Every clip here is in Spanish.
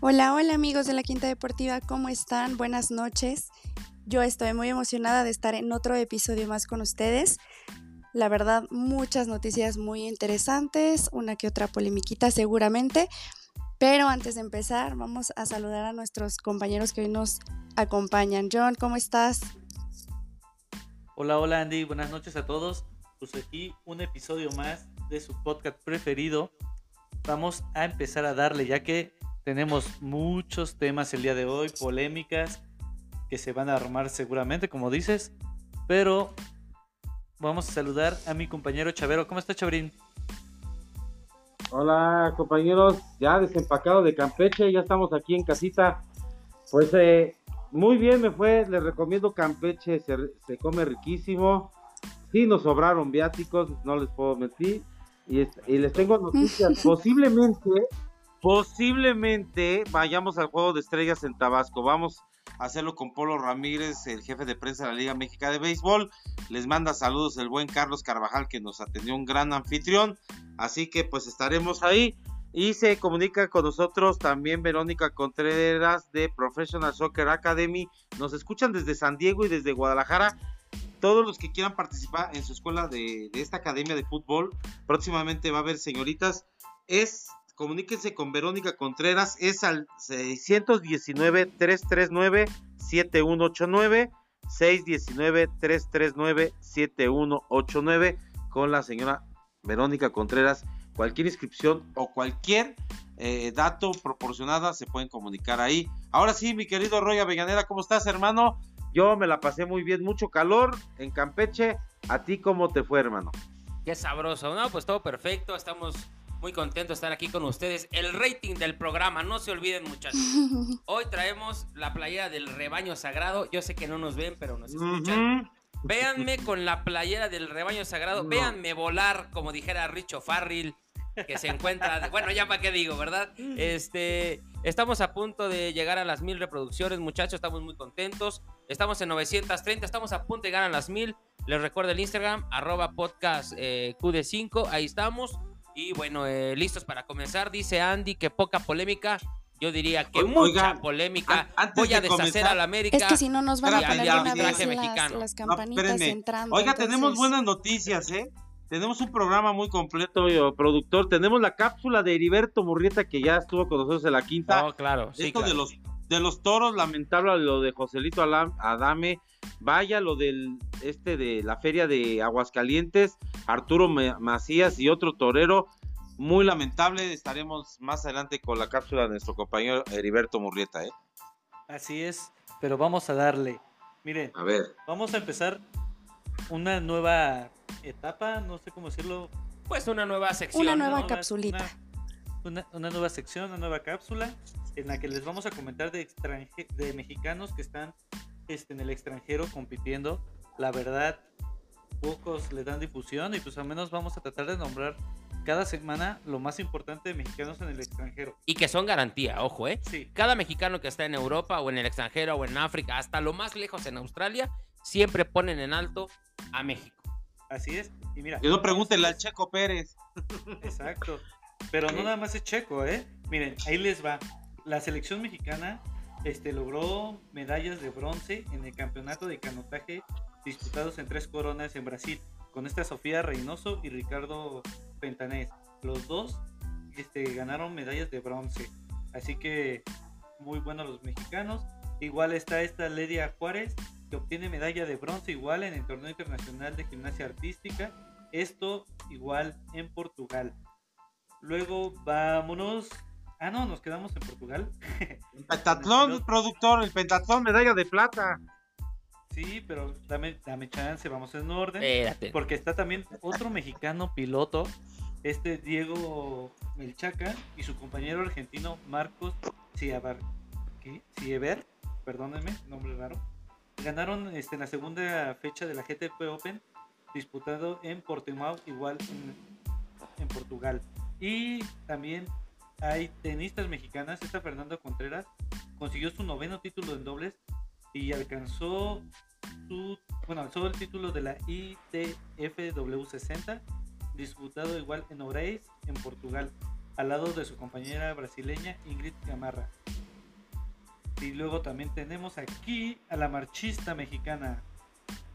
Hola, hola amigos de la Quinta Deportiva, ¿cómo están? Buenas noches. Yo estoy muy emocionada de estar en otro episodio más con ustedes. La verdad, muchas noticias muy interesantes, una que otra polemiquita seguramente. Pero antes de empezar, vamos a saludar a nuestros compañeros que hoy nos acompañan. John, ¿cómo estás? Hola, hola Andy, buenas noches a todos. Pues aquí un episodio más de su podcast preferido. Vamos a empezar a darle, ya que tenemos muchos temas el día de hoy, polémicas que se van a armar seguramente, como dices. Pero vamos a saludar a mi compañero Chavero. ¿Cómo está Chabrín? Hola compañeros, ya desempacado de Campeche, ya estamos aquí en casita. Pues eh, muy bien me fue, les recomiendo Campeche, se, se come riquísimo. Sí, nos sobraron viáticos, no les puedo mentir. Y, y les tengo noticias, posiblemente Posiblemente vayamos al juego de estrellas en Tabasco. Vamos a hacerlo con Polo Ramírez, el jefe de prensa de la Liga México de Béisbol. Les manda saludos el buen Carlos Carvajal, que nos atendió un gran anfitrión. Así que pues estaremos ahí. Y se comunica con nosotros también Verónica Contreras de Professional Soccer Academy. Nos escuchan desde San Diego y desde Guadalajara. Todos los que quieran participar en su escuela de, de esta academia de fútbol, próximamente va a haber señoritas. Es comuníquense con Verónica Contreras, es al 619-339-7189, 619-339-7189 con la señora Verónica Contreras. Cualquier inscripción o cualquier eh, dato proporcionada se pueden comunicar ahí. Ahora sí, mi querido Roy Avellaneda, ¿cómo estás, hermano? Yo me la pasé muy bien, mucho calor en Campeche. ¿A ti cómo te fue, hermano? Qué sabroso, ¿no? Pues todo perfecto, estamos muy contento de estar aquí con ustedes. El rating del programa, no se olviden muchachos. Hoy traemos la playera del rebaño sagrado. Yo sé que no nos ven, pero nos escuchan. Véanme con la playera del rebaño sagrado. Véanme volar, como dijera Richo Farril, que se encuentra. bueno, ya para qué digo, ¿verdad? Este. Estamos a punto de llegar a las mil reproducciones, muchachos. Estamos muy contentos. Estamos en 930. Estamos a punto de llegar a las mil. Les recuerdo el Instagram, arroba podcast eh, QD5. Ahí estamos. Y bueno, eh, listos para comenzar. Dice Andy que poca polémica. Yo diría que mucha polémica. Voy a deshacer a la América. Es que si no nos van a poner una vez las, las campanitas entrando. Oiga, tenemos buenas noticias, ¿eh? Tenemos un programa muy completo, productor. Tenemos la cápsula de Heriberto Murrieta que ya estuvo con nosotros en la quinta. Oh, claro. Sí, Esto de los de los toros, lamentable lo de Joselito Adame. Vaya lo del este de la feria de Aguascalientes, Arturo Macías y otro torero. Muy lamentable, estaremos más adelante con la cápsula de nuestro compañero Heriberto Murrieta, ¿eh? Así es, pero vamos a darle. Miren, a ver. vamos a empezar una nueva etapa, no sé cómo decirlo. Pues una nueva sección. Una nueva capsulita. Una, una, nueva sección, una nueva cápsula en la que les vamos a comentar de, de mexicanos que están este, en el extranjero compitiendo. La verdad, pocos le dan difusión y pues al menos vamos a tratar de nombrar cada semana lo más importante de mexicanos en el extranjero. Y que son garantía, ojo, ¿eh? Sí. Cada mexicano que está en Europa o en el extranjero o en África, hasta lo más lejos en Australia, siempre ponen en alto a México. Así es. Y mira. Y no pregúntenle al Checo Pérez. Exacto. Pero no nada más es Checo, ¿eh? Miren, ahí les va la selección mexicana este, logró medallas de bronce en el campeonato de canotaje disputados en tres coronas en Brasil, con esta Sofía Reynoso y Ricardo Pentanés. Los dos este, ganaron medallas de bronce. Así que muy buenos los mexicanos. Igual está esta Ledia Juárez, que obtiene medalla de bronce igual en el torneo internacional de gimnasia artística. Esto igual en Portugal. Luego vámonos Ah, no, nos quedamos en Portugal. El pentatlón, productor, el pentatlón, medalla de plata. Sí, pero dame, dame chance, vamos en orden. Espérate. Porque está también otro mexicano piloto, este Diego Melchaca, y su compañero argentino Marcos Cieber, Cieber perdónenme, nombre raro. Ganaron este, en la segunda fecha de la GTP Open, disputado en Portimao, igual en, en Portugal. Y también hay tenistas mexicanas, esta Fernando Contreras consiguió su noveno título en dobles y alcanzó su, bueno, alzó el título de la ITFW 60, disputado igual en Oreiz, en Portugal. al lado de su compañera brasileña Ingrid Gamarra. Y luego también tenemos aquí a la marchista mexicana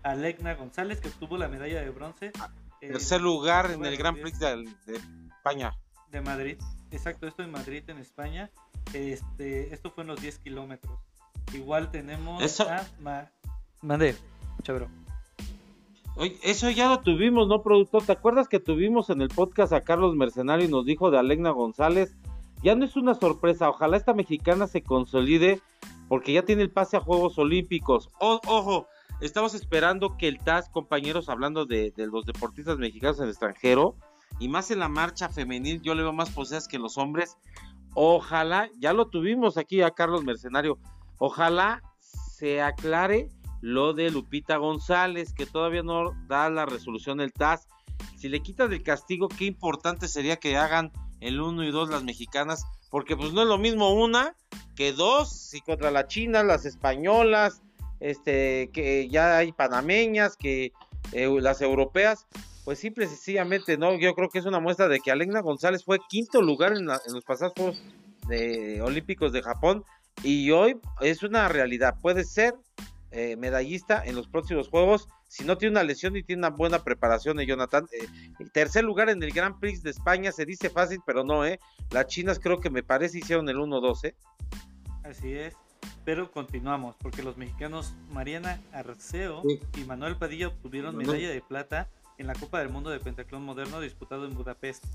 Alegna González, que obtuvo la medalla de bronce. Eh, Tercer lugar en el Gran Prix de, España. De Madrid, exacto, esto en Madrid, en España. Este, esto fue en los 10 kilómetros. Igual tenemos Eso... a... Mande, chabro. Oye, eso ya lo tuvimos, ¿no, productor? ¿Te acuerdas que tuvimos en el podcast a Carlos Mercenario y nos dijo de Alegna González? Ya no es una sorpresa, ojalá esta mexicana se consolide porque ya tiene el pase a Juegos Olímpicos. ojo, estamos esperando que el TAS, compañeros, hablando de, los deportistas mexicanos en el extranjero, y más en la marcha femenil, yo le veo más poseas que los hombres. Ojalá, ya lo tuvimos aquí a Carlos Mercenario, ojalá se aclare lo de Lupita González, que todavía no da la resolución del TAS. Si le quitas el castigo, qué importante sería que hagan el 1 y 2 las mexicanas, porque pues no es lo mismo una que dos, y contra la China, las españolas, este, que ya hay panameñas, que eh, las europeas, pues simple y sencillamente, no, yo creo que es una muestra de que Alegna González fue quinto lugar en, en los pasados Juegos de, Olímpicos de Japón, y hoy es una realidad, puede ser eh, medallista en los próximos Juegos si no tiene una lesión y tiene una buena preparación de Jonathan. Eh, tercer lugar en el Grand Prix de España se dice fácil, pero no, ¿eh? Las chinas creo que me parece hicieron el 1-2, ¿eh? Así es. Pero continuamos, porque los mexicanos Mariana Arceo y Manuel Padilla obtuvieron medalla de plata en la Copa del Mundo de Pentaclón Moderno disputado en Budapest.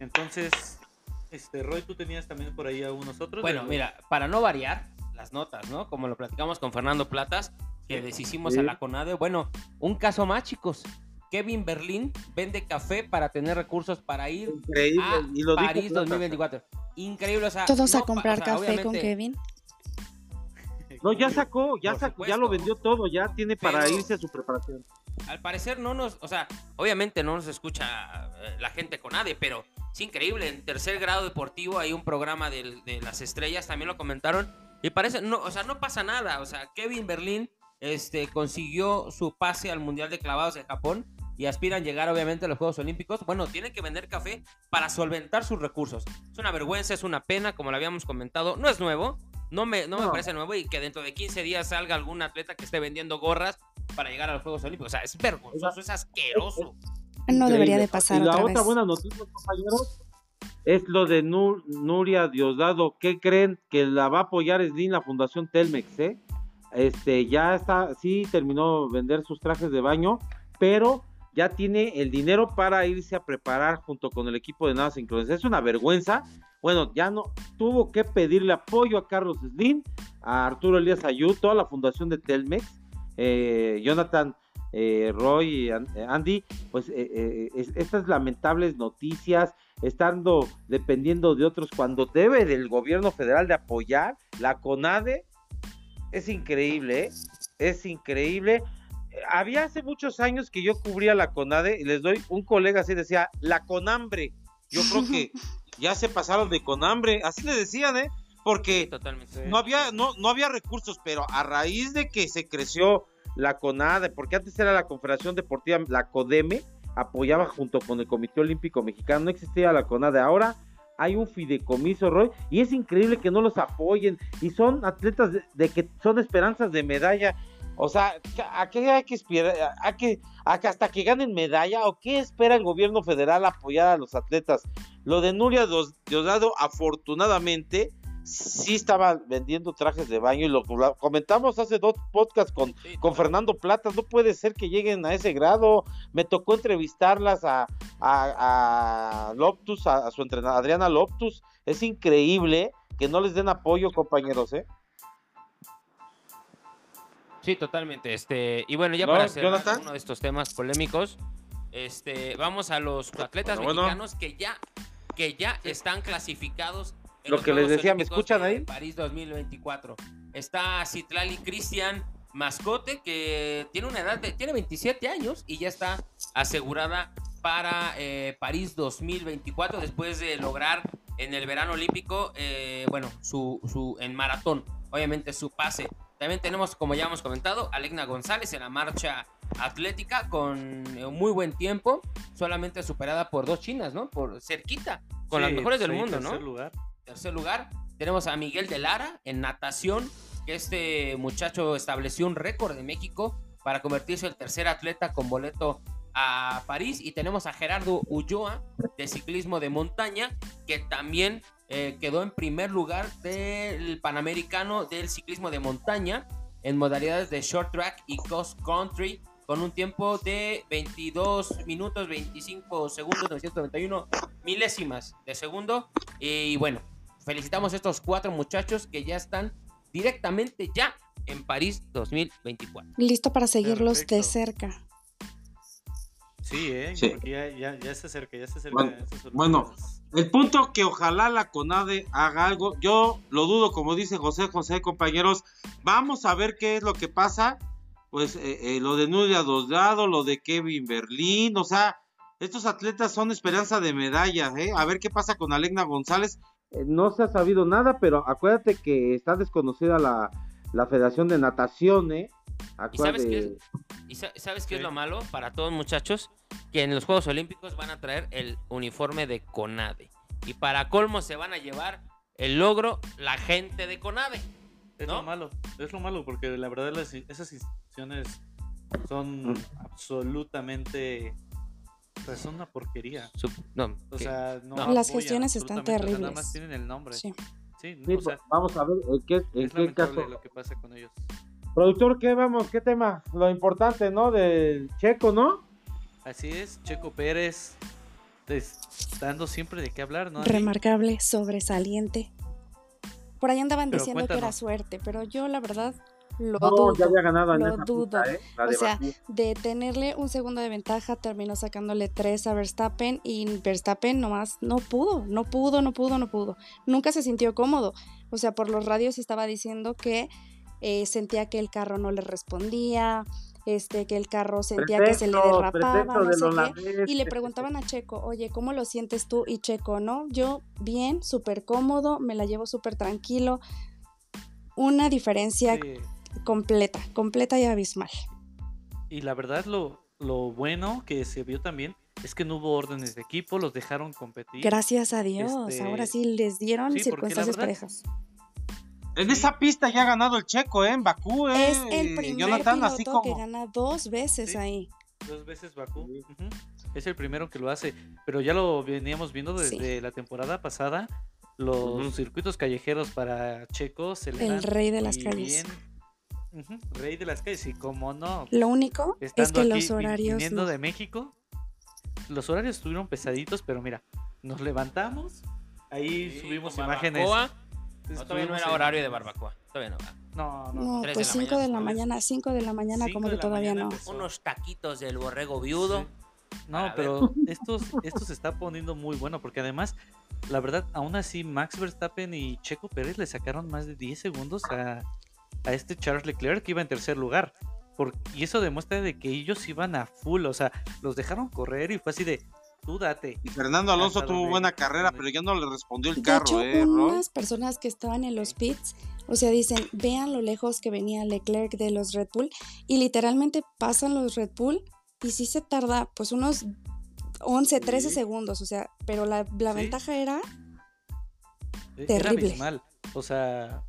Entonces, este Roy, tú tenías también por ahí a unos otros. Bueno, mira, para no variar, las notas, ¿no? Como lo platicamos con Fernando Platas, que deshicimos a la CONADE. Bueno, un caso más, chicos. Kevin Berlín vende café para tener recursos para ir a París 2024. Increíble, o sea, todos a comprar café con Kevin. No, ya sacó, ya sacó, ya lo vendió todo, ya tiene para irse a su preparación. Al parecer no nos, o sea, obviamente no nos escucha eh, la gente con nadie, pero es increíble. En tercer grado deportivo hay un programa de, las estrellas, también lo comentaron y parece, no, o sea, no pasa nada. O sea, Kevin Berlín este, consiguió su pase al Mundial de Clavados en Japón y aspiran llegar obviamente a los Juegos Olímpicos. Bueno, tienen que vender café para solventar sus recursos. Es una vergüenza, es una pena, como lo habíamos comentado. No es nuevo, no me, no, me parece nuevo y que dentro de 15 días salga algún atleta que esté vendiendo gorras para llegar a los Juegos Olímpicos. O sea, es vergonzoso, es asqueroso. No debería de pasar. Y la otra buena noticia, compañeros, es lo de Nuria Diosdado. ¿Qué creen? Que la va a apoyar Slim, la Fundación Telmex, ¿eh? Este, ya está, sí terminó vender sus trajes de baño, pero ya tiene el dinero para irse a preparar junto con el equipo de nada sincronizadas. Es una vergüenza. Bueno, ya no tuvo que pedirle apoyo a Carlos Slim, a Arturo Elías Ayú, toda la fundación de Telmex, eh, Jonathan eh, Roy, Andy, pues eh, estas lamentables noticias, estando dependiendo de otros cuando debe del gobierno federal de apoyar la CONADE. Es increíble, ¿eh? es increíble. Había hace muchos años que yo cubría la CONADE y les doy un colega así decía, la CONAMBRE. Yo creo que ya se pasaron de CONAMBRE, así le decían, ¿eh? Porque no había no, no había recursos, pero a raíz de que se creció la CONADE, porque antes era la Confederación Deportiva, la CODEME, apoyaba junto con el Comité Olímpico Mexicano, no existía la CONADE ahora, hay un fideicomiso, Roy, y es increíble que no los apoyen, y son atletas de, que son esperanzas de medalla, o sea, ¿a qué hay que esperar? ¿A que, hasta que ganen medalla? ¿O qué espera el gobierno federal apoyar a los atletas? Lo de Nuria Diosdado, afortunadamente, sí estaba vendiendo trajes de baño y lo, comentamos hace dos podcasts con, con Fernando Plata, no puede ser que lleguen a ese grado, me tocó entrevistarlas a, a, Loptus, a, su entrenadora Adriana Loptus, es increíble que no les den apoyo compañeros, ¿eh? Sí, totalmente, este, y bueno, ya para hacer uno de estos temas polémicos, este, vamos a los atletas mexicanos que ya que ya están clasificados lo que les decía, ¿me escuchan ahí? París 2024. Está Citlali Cristian Mascote, que tiene una edad de, tiene 27 años y ya está asegurada para eh, París 2024 después de lograr en el verano olímpico, eh, bueno, su, su, en maratón, obviamente su pase. También tenemos, como ya hemos comentado, Alegna González en la marcha atlética con muy buen tiempo, solamente superada por dos chinas, ¿no? Por cerquita con las mejores del mundo, ¿no? tercer lugar. tercer lugar, tenemos a Miguel de Lara en natación, que este muchacho estableció un récord de México para convertirse en el tercer atleta con boleto a París. Y tenemos a Gerardo Ulloa de ciclismo de montaña, que también eh, quedó en primer lugar del Panamericano del ciclismo de montaña en modalidades de short track y cross country con un tiempo de 22 minutos 25 segundos 991 milésimas de segundo y bueno felicitamos a estos cuatro muchachos que ya están directamente ya en París 2024 Listo para seguirlos de cerca. Sí, ¿eh? Sí. Porque ya, ya, ya se acerca, ya se acerca. Bueno. El punto que ojalá la CONADE haga algo, yo lo dudo, como dice José José, compañeros, vamos a ver qué es lo que pasa, pues eh, eh, lo de Nuria Dosdado, lo de Kevin Berlín, o sea, estos atletas son esperanza de medallas, ¿eh? a ver qué pasa con Alegna González, Eh, no se ha sabido nada, pero acuérdate que está desconocida la, la Federación de Natación, ¿eh? ¿Y sabes qué es? ¿Y sa- sabes qué es lo malo para todos muchachos? Que en los Juegos Olímpicos van a traer el uniforme de CONADE. Y para colmo se van a llevar el logro la gente de CONADE. Es lo malo, es lo malo, porque la verdad las- esas instituciones son Mm. absolutamente. o sea, son una porquería. Su- no, O que- sea, no No. Las gestiones están sea, Nada terribles. más tienen el nombre. Sí, Sí. Sí, o sea, vamos a ver en qué, en es qué caso. lo que pasa con ellos. Productor, ¿qué vamos? ¿Qué tema? Lo importante, ¿no? Del checo, ¿no? Así es, Checo Pérez des- dando siempre de qué hablar, ¿no? Remarcable, sobresaliente. Por ahí andaban Pero diciendo que era suerte, pero yo la verdad lo No, dudo. ya había ganado en lo esa dudo. pista, ¿eh? O sea, Bakú. De tenerle un segundo de ventaja, terminó sacándole tres a Verstappen y Verstappen nomás no pudo, no pudo, no pudo, no pudo. Nunca se sintió cómodo. O sea, por los radios estaba diciendo que eh, sentía que el carro no le respondía, este, que el carro sentía que se le derrapaba, no sé qué. Y le preguntaban a Checo, oye, ¿cómo lo sientes tú? Y Checo, ¿no? Yo bien, súper cómodo, me la llevo súper tranquilo. Una diferencia Sí, completa, completa y abismal. Y la verdad, lo, lo bueno que se vio también es que no hubo órdenes de equipo, los dejaron competir. Gracias a Dios, Este, ahora sí les dieron sí, circunstancias verdad- parejas. En esa pista ya ha ganado el checo, ¿eh? En Bakú, ¿eh? Es el primer Jonathan, piloto así que gana dos veces Sí. ahí. Dos veces Bakú. Es el primero que lo hace. Pero ya lo veníamos viendo desde la temporada pasada. Los circuitos callejeros para Checo se le El dan rey de las calles. bien- rey de las calles. Y como no, Lo único es que aquí, los horarios viniendo no. de México, los horarios estuvieron pesaditos, pero mira, nos levantamos, ahí Sí, subimos imágenes. barbacoa. No, todavía no era horario de barbacoa. Todavía no. va. No, no, No, pues de la 5 de la mañana. mañana, 5 de la mañana como que todavía no. empezó. Unos taquitos del borrego viudo. Sí. No, pero estos, esto se está poniendo muy bueno porque además, la verdad, aún así Max Verstappen y Checo Pérez le sacaron más de 10 segundos a, a este Charles Leclerc que iba en tercer lugar. Por- y eso demuestra de que ellos iban a full, o sea, los dejaron correr y fue así de, tú date. Y Fernando Alonso tuvo buena carrera, pero ya no le respondió el De carro, hecho, ¿eh, unas personas que estaban en los pits, o sea, dicen, vean lo lejos que venía Leclerc de los Red Bull y literalmente pasan los Red Bull y sí se tarda pues unos 11, 13 Sí. segundos, o sea, pero la, la Sí. ventaja era E- Terrible. Era abismal. O sea,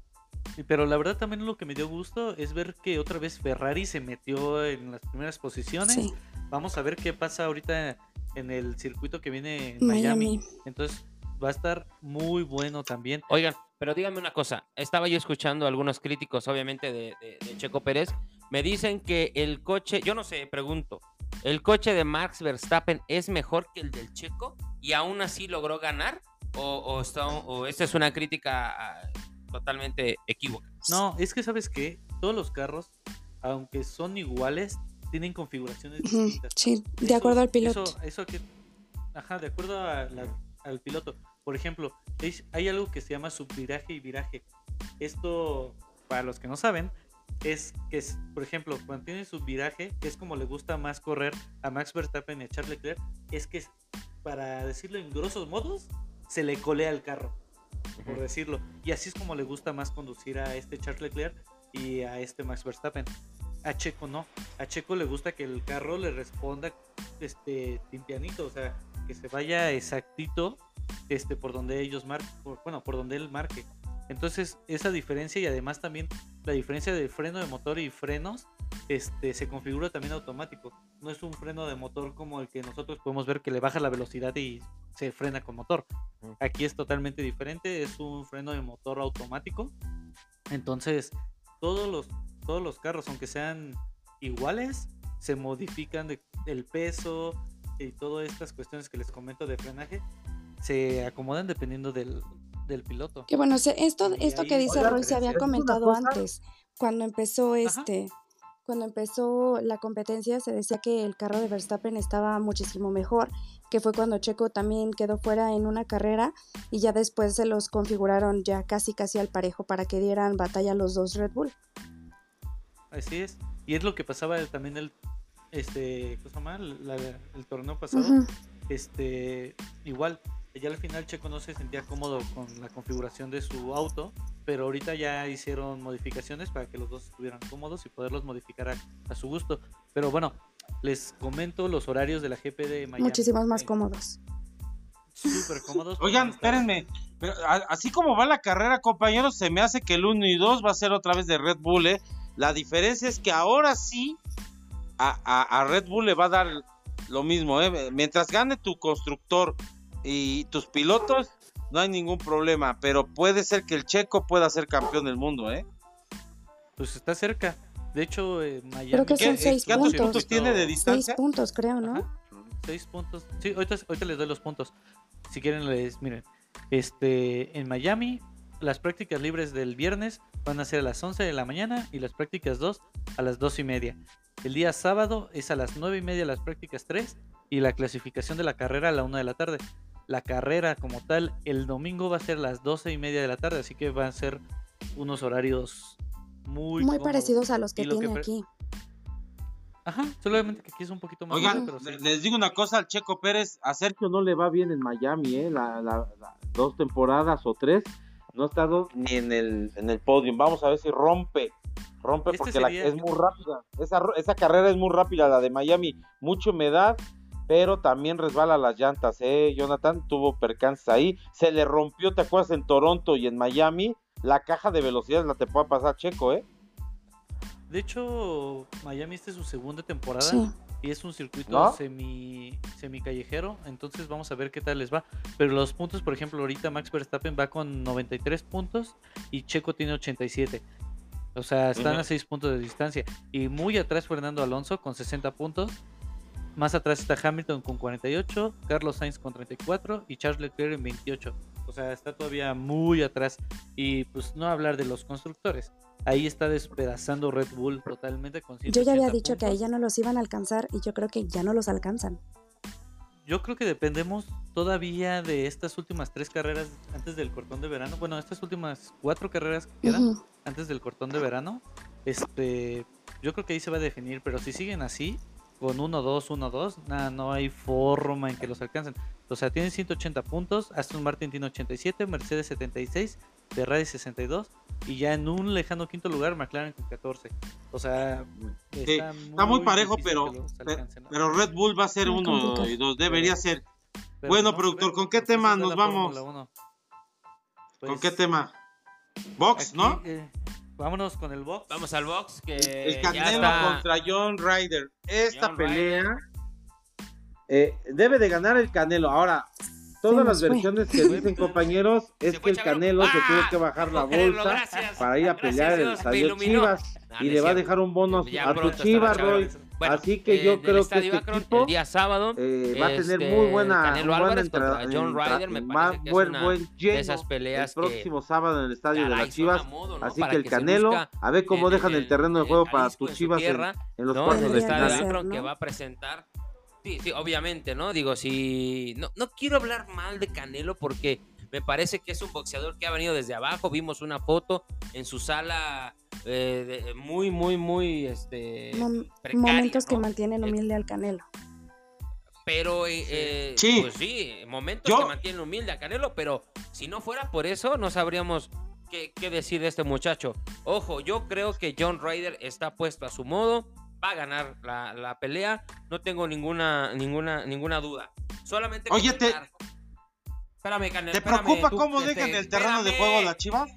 pero la verdad también lo que me dio gusto es ver que otra vez Ferrari se metió en las primeras posiciones. sí, Vamos a ver qué pasa ahorita en el circuito que viene en Miami. Miami. Entonces va a estar muy bueno también. Oigan, pero díganme una cosa. Estaba yo escuchando a algunos críticos, obviamente, de, de- de Checo Pérez. Me dicen que el coche, yo no sé, pregunto, ¿el coche de Max Verstappen es mejor que el del Checo y aún así logró ganar? ¿O, o, está- o esta es una crítica totalmente equívoca? No, es que sabes que todos los carros, aunque son iguales, tienen configuraciones distintas. Sí, de Eso- acuerdo al piloto. Eso, eso que, ajá, de acuerdo a la- al piloto. Por ejemplo, hay algo que se llama subviraje y viraje. Esto, para los que no saben, es que, es, por ejemplo, cuando tiene subviraje, que es como le gusta más correr a Max Verstappen y a Charles Leclerc, es que, para decirlo en grosos modos, se le colea el carro, por decirlo. Y así es como le gusta más conducir a este Charles Leclerc y a este Max Verstappen. A Checo no. A Checo le gusta que el carro le responda este limpianito, o sea, que se vaya exactito este, por donde ellos marquen, bueno, por donde él marque. Entonces, esa diferencia y además también la diferencia de freno de motor y frenos este, se configura también automático. No es un freno de motor como el que nosotros podemos ver que le baja la velocidad y se frena con motor. Aquí es totalmente diferente, es un freno de motor automático. Entonces, todos los, todos los carros, aunque sean iguales, se modifican de, el peso y todas estas cuestiones que les comento de frenaje, se acomodan dependiendo del, del piloto. Que bueno, esto, esto que dice Roy se había comentado antes, cuando empezó este, cuando empezó la competencia se decía que el carro de Verstappen estaba muchísimo mejor, que fue cuando Checo también quedó fuera en una carrera y ya después se los configuraron ya casi casi al parejo para que dieran batalla a los dos Red Bull. Así es. Y es lo que pasaba también el este, ¿cómo se llama? La- el torneo pasado. Este, igual, ya al final Checo no se sentía cómodo con la configuración de su auto, pero ahorita ya hicieron modificaciones para que los dos estuvieran cómodos y poderlos modificar a, a su gusto. Pero bueno, les comento los horarios de la GP de Miami. Muchísimos más cómodos. Súper cómodos. Oigan, espérenme. Pero a- así como va la carrera, compañeros, se me hace que el 1 y 2 va a ser otra vez de Red Bull. ¿eh? La diferencia es que ahora sí a, a- a Red Bull le va a dar lo mismo. ¿eh? Mientras gane tu constructor y tus pilotos, no hay ningún problema. Pero puede ser que el checo pueda ser campeón del mundo. ¿eh? Pues está cerca. De hecho, eh, Miami. Creo que ¿Qué- son seis ¿Cuántos puntos. puntos tiene de Seis distancia? puntos, creo, ¿no? Ajá, Seis puntos. Sí, ahorita, ahorita les doy los puntos. Si quieren, les miren. Este, en Miami, las prácticas libres del viernes van a ser a las 11 de la mañana y las prácticas 2 a las 2 y media. El día sábado es a las 9 y media las prácticas 3 y la clasificación de la carrera a la 1 de la tarde. La carrera como tal, el domingo va a ser las 12 y media de la tarde, así que van a ser unos horarios muy, Muy cómodos. parecidos a los que Y lo que tiene aquí. Ajá, solamente que aquí es un poquito más Oigan, largo, pero sí. les digo una cosa al Checo Pérez, a Sergio no le va bien en Miami, ¿eh? La, la- la- dos temporadas o tres, no ha estado ni en el, en el podio. Vamos a ver si rompe, rompe Este porque la- es muy rápida. Esa, ro- esa carrera es muy rápida, la de Miami, mucha humedad, pero también resbala las llantas, ¿eh? Jonathan tuvo percances ahí, se le rompió, ¿te acuerdas? En Toronto y en Miami, la caja de velocidades la te puede pasar Checo, ¿eh? De hecho, Miami esta es su segunda temporada Sí. y es un circuito ¿No? semi, semi callejero, entonces vamos a ver qué tal les va. Pero los puntos, por ejemplo, ahorita Max Verstappen va con 93 puntos y Checo tiene 87. O sea, están a 6 puntos de distancia. Y muy atrás Fernando Alonso con 60 puntos. Más atrás está Hamilton con 48, Carlos Sainz con 34 y Charles Leclerc en 28. O sea, está todavía muy atrás. Y pues no hablar de los constructores. Ahí está despedazando Red Bull totalmente con Yo ya había 180 dicho que ahí ya no los iban a alcanzar y yo creo que ya no los alcanzan. Yo creo que dependemos todavía de estas últimas tres carreras antes del cortón de verano. Bueno, estas últimas cuatro carreras que quedan antes del cortón de verano. Este, yo creo que ahí se va a definir, pero si siguen así, con 1-2, 1-2, nada, no hay forma en que los alcancen. O sea, tienen 180 puntos, Aston Martin tiene 87, Mercedes 76, Ferrari 62 y ya en un lejano quinto lugar McLaren con 14. O sea, Sí, está, Está muy parejo, pero, pero, alcancen, ¿no? pero Red Bull va a ser Muy uno complicado. y dos, debería ser. Pero bueno, no productor, ¿con qué porque tema está nos vamos? 1. ¿Con Pues, qué tema? Box, aquí, ¿no? eh, vámonos con el box. Vamos al box que El ya Canelo está. contra John Ryder. Esta John pelea eh, debe de ganar el Canelo. Ahora, todas las fue. versiones que dicen compañeros es Se que el. Canelo se ¡Ah! tuvo que bajar la bolsa gracias. para ir a Gracias, pelear en el estadio. Chivas No, y le va a dejar un bono a tu Chivas. Roy. Bueno, Así que eh, yo creo que este Akron, equipo el día sábado eh, va a tener este, muy buena, Canelo buena Álvarez contra entra- John Ryder, me más parece que es buen, una buen de lleno esas peleas el que, próximo sábado en el estadio de las Chivas. a modo, ¿no? Así Para que el Canelo, a ver cómo en- dejan el en- terreno de juego para tus Chivas en, tierra, en los ¿no? cuartos de Akron que va a presentar. Sí, sí, obviamente, ¿no? Digo, si. No, no quiero hablar mal de Canelo porque me parece que es un boxeador que ha venido desde abajo. Vimos una foto en su sala eh, de- muy, muy, muy. Este, Mom- precaria, momentos que mantienen Eh, humilde al Canelo. Pero, eh, eh, Sí. pues sí, momentos Yo- que mantienen humilde a Canelo, pero si no fuera por eso, no sabríamos qué, qué decir de este muchacho. Ojo, yo creo que John Ryder está puesto a su modo, va a ganar la, la pelea, no tengo ninguna, ninguna, ninguna duda. Solamente Oye, te- comentar- Espérame, Canelo. ¿Te espérame, preocupa tú, cómo dejan el terreno de juego las chivas?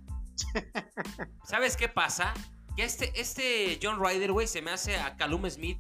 ¿Sabes qué pasa? Que este, este John Ryder, güey, se me hace a Calum Smith.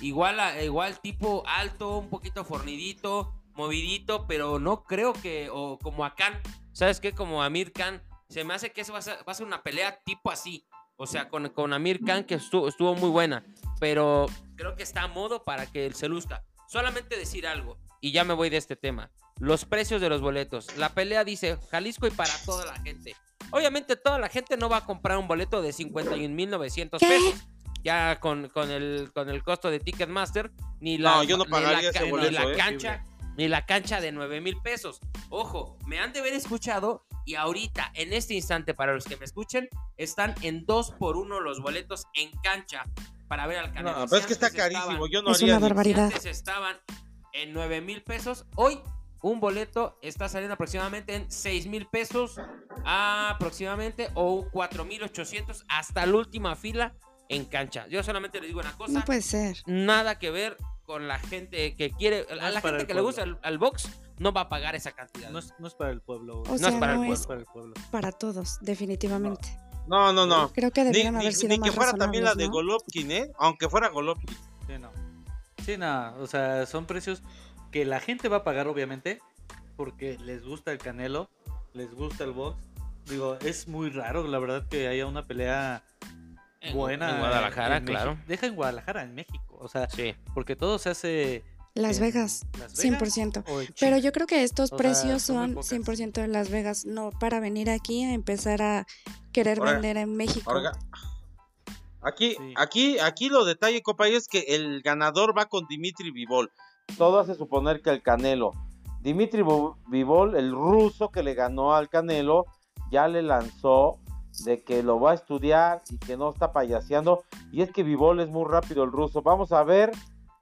Igual, a- igual tipo alto, un poquito fornidito, movidito, pero no creo que, o como a Khan, ¿sabes qué? Como Amir Khan, se me hace que eso va a ser, va a ser una pelea tipo así. O sea, con, con Amir Khan, que estuvo, estuvo muy buena, pero creo que está a modo para que él se luzca. Solamente decir algo, y ya me voy de este tema. Los precios de los boletos. La pelea dice Jalisco y para toda la gente. Obviamente toda la gente no va a comprar un boleto de 51.900 ¿Qué? pesos. Ya con, con, el, con el costo de Ticketmaster, ni la, No, yo no ni la ni eh. cancha, ni la cancha de 9 mil pesos. Ojo, me han de haber escuchado y ahorita, en este instante, para los que me escuchen, están en 2 por 1 los boletos en cancha para ver al Canelo. No, Si pero es que está estaban- carísimo. Yo no Es haría una barbaridad. si antes estaban en 9 mil pesos, hoy un boleto está saliendo aproximadamente en 6 mil pesos aproximadamente o 4 mil 800 hasta la última fila en cancha. Yo solamente les digo una cosa, No puede ser. nada que ver con la gente que quiere, a la gente el que le pueblo. gusta al, al box no va a pagar esa cantidad. No es, no es para el pueblo. O No sea, es para el no es es para el pueblo. para todos, definitivamente. No, no, no. Creo que Ni, debieron ni- haber sido ni más que fuera también la de. Golovkin, ¿eh? Aunque fuera Golovkin. Sí, no. Sí, no. O sea, son precios que la gente va a pagar, obviamente, porque les gusta el canelo, les gusta el box. Digo, es muy raro, la verdad, que haya una pelea En- buena. En Guadalajara, en claro. Deja en Guadalajara, en México. O sea, Sí. porque todo se hace. Las Vegas, Las Vegas 100%. o en Pero yo creo que estos O sea, precios son muy son pocas. 100% de Las Vegas, no para venir aquí a empezar a querer Ahora- vender en México. Ahora, aquí, Sí. aquí, aquí lo detalle, compañero, es que el ganador va con Dimitri Vivol. Todo hace suponer que el Canelo. Dimitri Vo- Vivol, el ruso que le ganó al Canelo, ya le lanzó de que lo va a estudiar y que no está payaseando. Y es que Vivol es muy rápido el ruso. Vamos a ver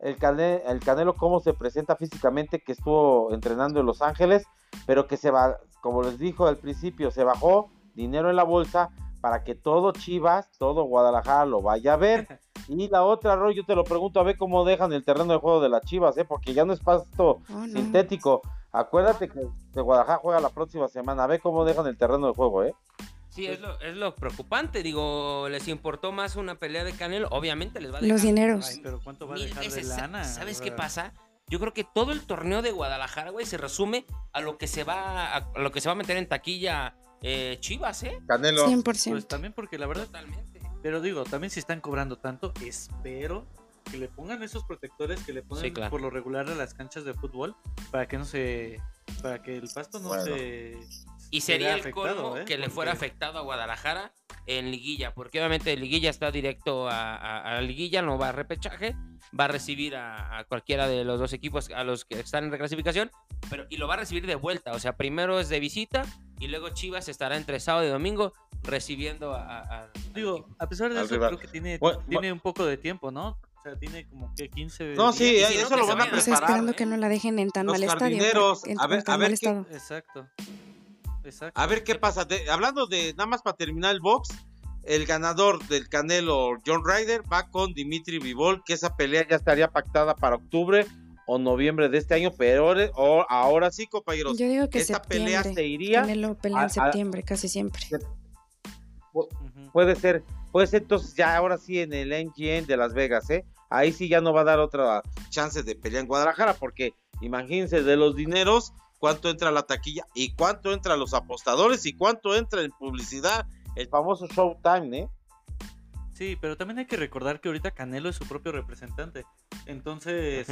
el, el Canelo cómo se presenta físicamente, que estuvo entrenando en Los Ángeles, pero que se va, como les dijo al principio, se bajó dinero en la bolsa para que todo Chivas, todo Guadalajara lo vaya a ver. Y la otra, Roy, yo te lo pregunto a ver cómo dejan el terreno de juego de las Chivas, ¿eh? porque ya no es pasto Oh, no. sintético. Acuérdate que, que Guadalajara juega la próxima semana, a ver cómo dejan el terreno de juego, ¿eh? Sí, es lo, es lo preocupante. Digo, les importó más una pelea de Canelo. Obviamente les va a dejar Los dineros. Ay, pero ¿cuánto va a dejar veces. Lana? ¿Sabes qué pasa? Yo creo que todo el torneo de Guadalajara, güey, se resume a lo que se va a, a lo que se va a meter en taquilla eh, Chivas, ¿eh? Canelo. 100%. Pues también porque la verdad Totalmente. Pero digo, también si están cobrando tanto, espero que le pongan esos protectores que le ponen Sí, claro. por lo regular a las canchas de fútbol para que no se para que el pasto no Bueno. se Y se sería el afectado, colmo ¿eh? que le fuera afectado a Guadalajara en liguilla, porque obviamente liguilla está directo a, a- a liguilla, no va a repechaje, va a recibir a, a cualquiera de los dos equipos a los que están en reclasificación, pero y lo va a recibir de vuelta, o sea, primero es de visita y luego Chivas estará entre sábado y domingo recibiendo a... a- digo, a pesar de eso rival. creo que tiene Bueno, tiene un poco de tiempo, ¿no? O sea, tiene como que 15 No, sí, días. Y si no, eso que lo van a Pues preparar. esperando ¿eh? que no la dejen en tan Los mal estadio. en- a ver- a ver mal qué- estado. Exacto. Exacto. A ver qué pasa. De- hablando de, nada más para terminar el box, el ganador del Canelo, John Ryder, va con Dimitri Vivol, que esa pelea ya estaría pactada para octubre o noviembre de este año, pero ahora- o- ahora sí, compañeros, Yo digo que esta pelea se iría, Canelo pelea en a- septiembre, casi siempre. Puede ser, puede ser entonces ya ahora sí en el NGN de Las Vegas, ¿eh? Ahí sí ya no va a dar otra chance de pelea en Guadalajara, porque imagínense de los dineros, cuánto entra la taquilla y cuánto entra los apostadores y cuánto entra en publicidad, el famoso Showtime, ¿eh? Sí, pero también hay que recordar que ahorita Canelo es su propio representante. Entonces.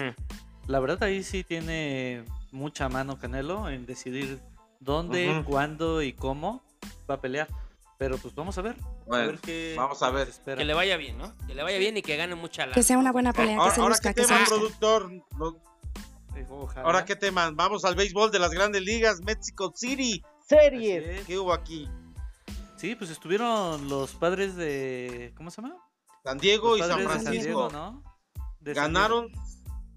La verdad ahí sí tiene mucha mano Canelo en decidir dónde, cuándo y cómo va a pelear. Pero pues vamos a ver. Bueno, a ver qué vamos a ver. espera. Que le vaya bien, ¿no? Que le vaya bien y que gane mucha lana. Que sea una buena pelea, que Ahora, se ahora qué que tema, luzca. productor, No- ojalá. ahora qué tema, vamos al béisbol de las grandes ligas, Mexico City, series, es. ¿qué hubo aquí? Sí, pues estuvieron los padres de. ¿Cómo se llama? San Diego Los y San Francisco. Diego, ¿no? De San Ganaron,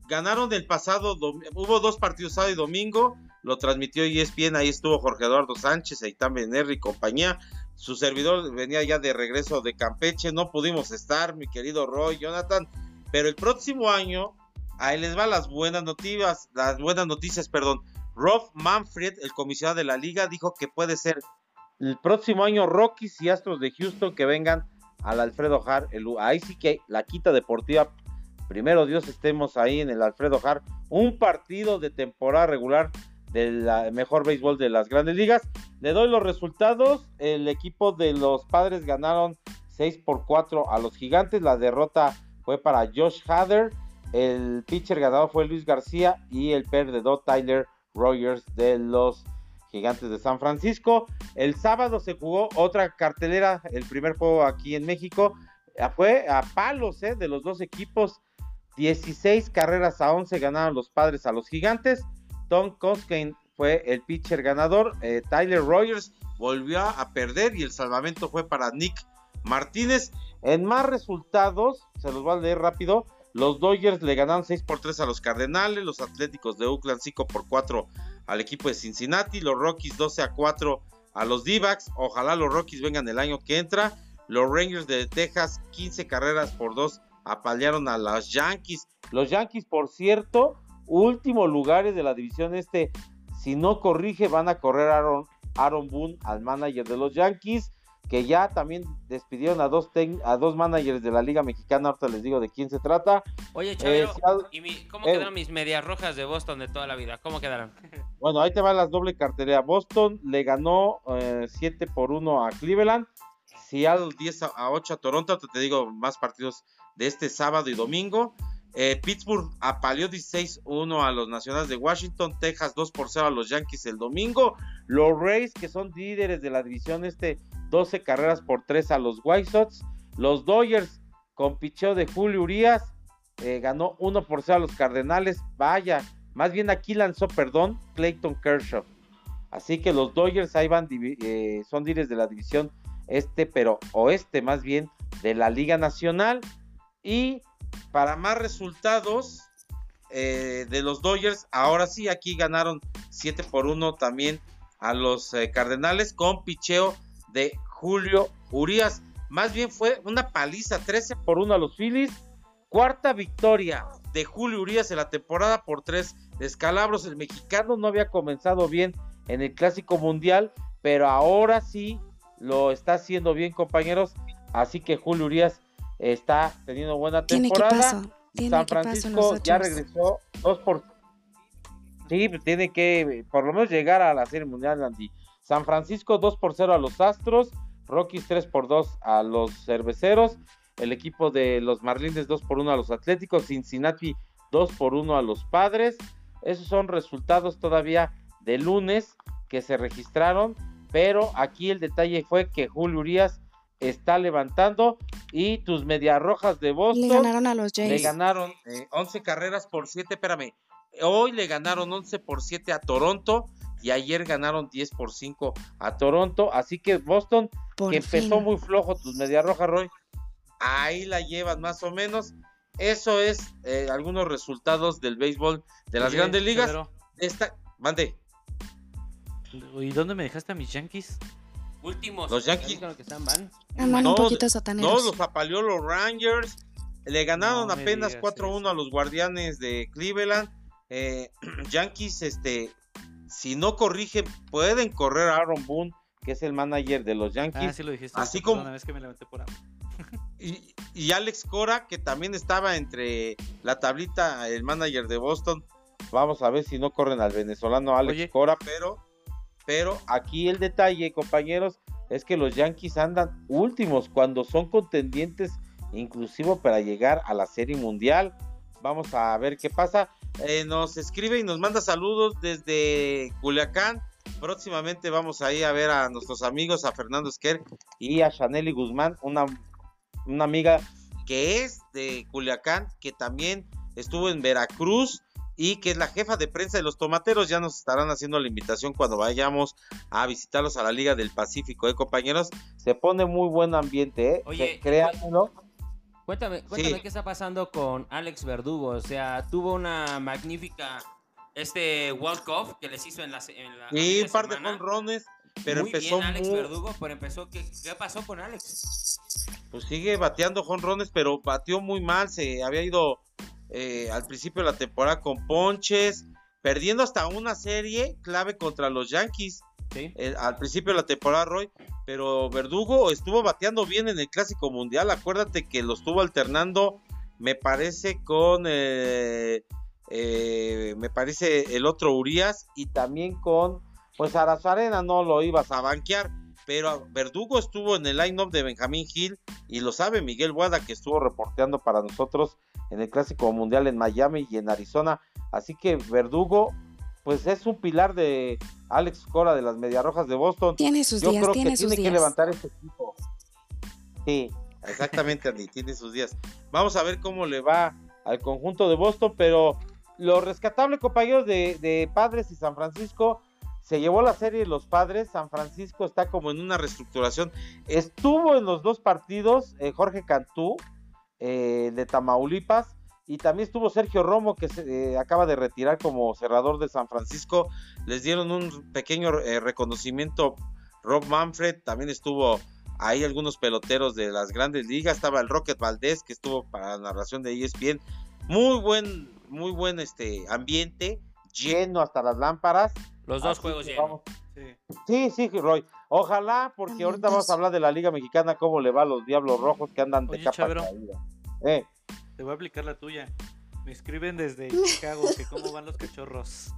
ganaron el pasado, hubo dos partidos sábado y domingo, lo transmitió ESPN, ahí estuvo Jorge Eduardo Sánchez, Aitán Benerri y compañía. Su servidor venía ya de regreso de Campeche, no pudimos estar, mi querido Roy, Jonathan, pero el próximo año, ahí les va las buenas noticias, las buenas noticias, perdón. Rob Manfred, el comisionado de la liga, dijo que puede ser el próximo año Rockies y Astros de Houston que vengan al Alfredo Har. ahí sí que la quita deportiva. Primero Dios estemos ahí en el Alfredo Har. Un partido de temporada regular del mejor béisbol de las grandes ligas. Le doy los resultados. El equipo de los padres ganaron 6 por 4 a los gigantes. La derrota fue para Josh Hader. El pitcher ganador fue Luis García y el perdedor Tyler Rogers de los Gigantes de San Francisco. El sábado se jugó otra cartelera, el primer juego aquí en México. Ah, fue a palos eh, de los dos equipos. 16 carreras a 11 ganaron los padres a los Gigantes. Tom Coskin fue el pitcher ganador. Eh, Tyler Rogers volvió a perder y el salvamento fue para Nick Martínez. En más resultados, se los voy a leer rápido. Los Dodgers le ganaron 6 por 3 a los Cardenales, los Atléticos de Oakland 5 por 4 al equipo de Cincinnati, los Rockies 12 a 4 a los d ojalá los Rockies vengan el año que entra, los Rangers de Texas 15 carreras por 2 apalearon a los Yankees, los Yankees por cierto, últimos lugares de la división este, si no corrige van a correr Aaron, Aaron Boone al manager de los Yankees, que ya también despidieron a dos, a dos managers de la Liga Mexicana, ahorita les digo de quién se trata. Oye, Chavero, ¿y cómo eh, quedaron mis medias rojas de Boston de toda la vida? ¿Cómo quedaron? Bueno, ahí te va las doble cartera. Boston le ganó 7 eh, por 1 a Cleveland, Seattle 10 a 8 a Toronto, te, digo más partidos de este sábado y domingo. Eh, Pittsburgh apaleó 16-1 a los Nacionales de Washington, Texas 2 por 0 a los Yankees el domingo. Los Rays, que son líderes de la división este, 12 carreras por 3 a los White Sox. Los Dodgers con picheo de Julio Urias eh, ganó 1 por 0 a los Cardenales. Vaya, más bien aquí lanzó, perdón, Clayton Kershaw. Así que los Dodgers ahí van, eh, son líderes de la división este, pero oeste más bien de la Liga Nacional. Y para más resultados eh, de los Dodgers, ahora sí, aquí ganaron 7 por 1 también a los Cardenales con picheo de Julio Urias. Más bien fue una paliza 13 por 1 a los Phillies. Cuarta victoria de Julio Urias en la temporada por tres descalabros. El mexicano no había comenzado bien en el Clásico Mundial, pero ahora sí lo está haciendo bien, compañeros. Así que Julio Urias está teniendo buena temporada. San Francisco ya regresó dos por sí, tiene que por lo menos llegar a la Serie Mundial, Andy. San Francisco 2 por 0 a los Astros, Rockies 3 por 2 a los Cerveceros, el equipo de los Marlins 2 por 1 a los Atléticos, Cincinnati 2 por 1 a los Padres. Esos son resultados todavía de lunes que se registraron, pero aquí el detalle fue que Julio Urias está levantando y tus medias rojas de Boston le ganaron a los Jays. Le ganaron 11 eh, carreras por 7, espérame. Hoy le ganaron 11 por 7 a Toronto y ayer ganaron 10 por 5 a Toronto. Así que Boston, que empezó muy flojo, tus media roja, Roy, ahí la llevan más o menos. Eso es eh, algunos resultados del béisbol de las grandes ligas. Esta, mande. ¿Y dónde me dejaste a mis Yankees? Últimos. Los Yankees. Que están, van. un poquito sotaneros. No, los apaleó los Rangers. Le ganaron apenas 4-1 a los Guardianes de Cleveland. Eh, Yankees, este, si no corrigen, pueden correr a Aaron Boone, que es el manager de los Yankees. Ah, sí lo dijiste. Así como. Una vez que me levanté por y, y, Alex Cora, que también estaba entre la tablita, el manager de Boston. Vamos a ver si no corren al venezolano Alex Cora, pero, pero aquí el detalle, compañeros, es que los Yankees andan últimos cuando son contendientes, inclusive para llegar a la Serie Mundial. Vamos a ver qué pasa. Eh, nos escribe y nos manda saludos desde Culiacán. Próximamente vamos a ir a ver a nuestros amigos, a Fernando Esquer y a Chaneli Guzmán, una, una amiga que es de Culiacán, que también estuvo en Veracruz y que es la jefa de prensa de los tomateros. Ya nos estarán haciendo la invitación cuando vayamos a visitarlos a la Liga del Pacífico, ¿eh, compañeros? Se pone muy buen ambiente, ¿eh? Oye, créanmelo. Cuéntame, cuéntame qué está pasando con Alex Verdugo. O sea, tuvo una magnífica este World Cup que les hizo en la. En la sí, un par de jonrones, pero muy empezó. Bien, Alex Verdugo, pero empezó. ¿qué, ¿qué, pasó con Alex? Pues sigue bateando jonrones, pero batió muy mal. Se había ido eh, al principio de la temporada con ponches, perdiendo hasta una serie clave contra los Yankees. Sí. eh, al principio de la temporada, Roy, pero Verdugo estuvo bateando bien en el Clásico Mundial. Acuérdate que lo estuvo alternando, me parece, con. eh, eh, me parece el otro Urias y también con. Pues Arazarena no lo ibas a banquear, pero Verdugo estuvo en el line-up de Benjamín Hill y lo sabe Miguel Guada que estuvo reporteando para nosotros en el Clásico Mundial en Miami y en Arizona. Así que Verdugo, pues es un pilar de Alex Cora de las Mediarrojas de Boston. Tiene sus Yo días, creo tiene que sus tiene que días. levantar este equipo. Sí, exactamente, Andy, tiene sus días. Vamos a ver cómo le va al conjunto de Boston, pero lo rescatable, compañeros, de, de Padres y San Francisco, se llevó la serie los Padres. San Francisco está como en una reestructuración. Estuvo en los dos partidos eh, Jorge Cantú eh, de Tamaulipas. Y también estuvo Sergio Romo, que se eh, acaba de retirar como cerrador de San Francisco. Les dieron un pequeño reconocimiento. Rob Manfred también estuvo ahí algunos peloteros de las grandes ligas. Estaba el Rocket Valdés, que estuvo para la narración de ESPN. Muy buen, muy buen este ambiente, lleno hasta las lámparas. Los dos Así juegos llenos. Sí. Sí, sí, Roy. Ojalá, porque ahorita vamos a hablar de la Liga Mexicana, cómo le va a los Diablos Rojos que andan de Oye, capa Chavero. caída. Eh, Te voy a aplicar la tuya. Me escriben desde Chicago que cómo van los cachorros.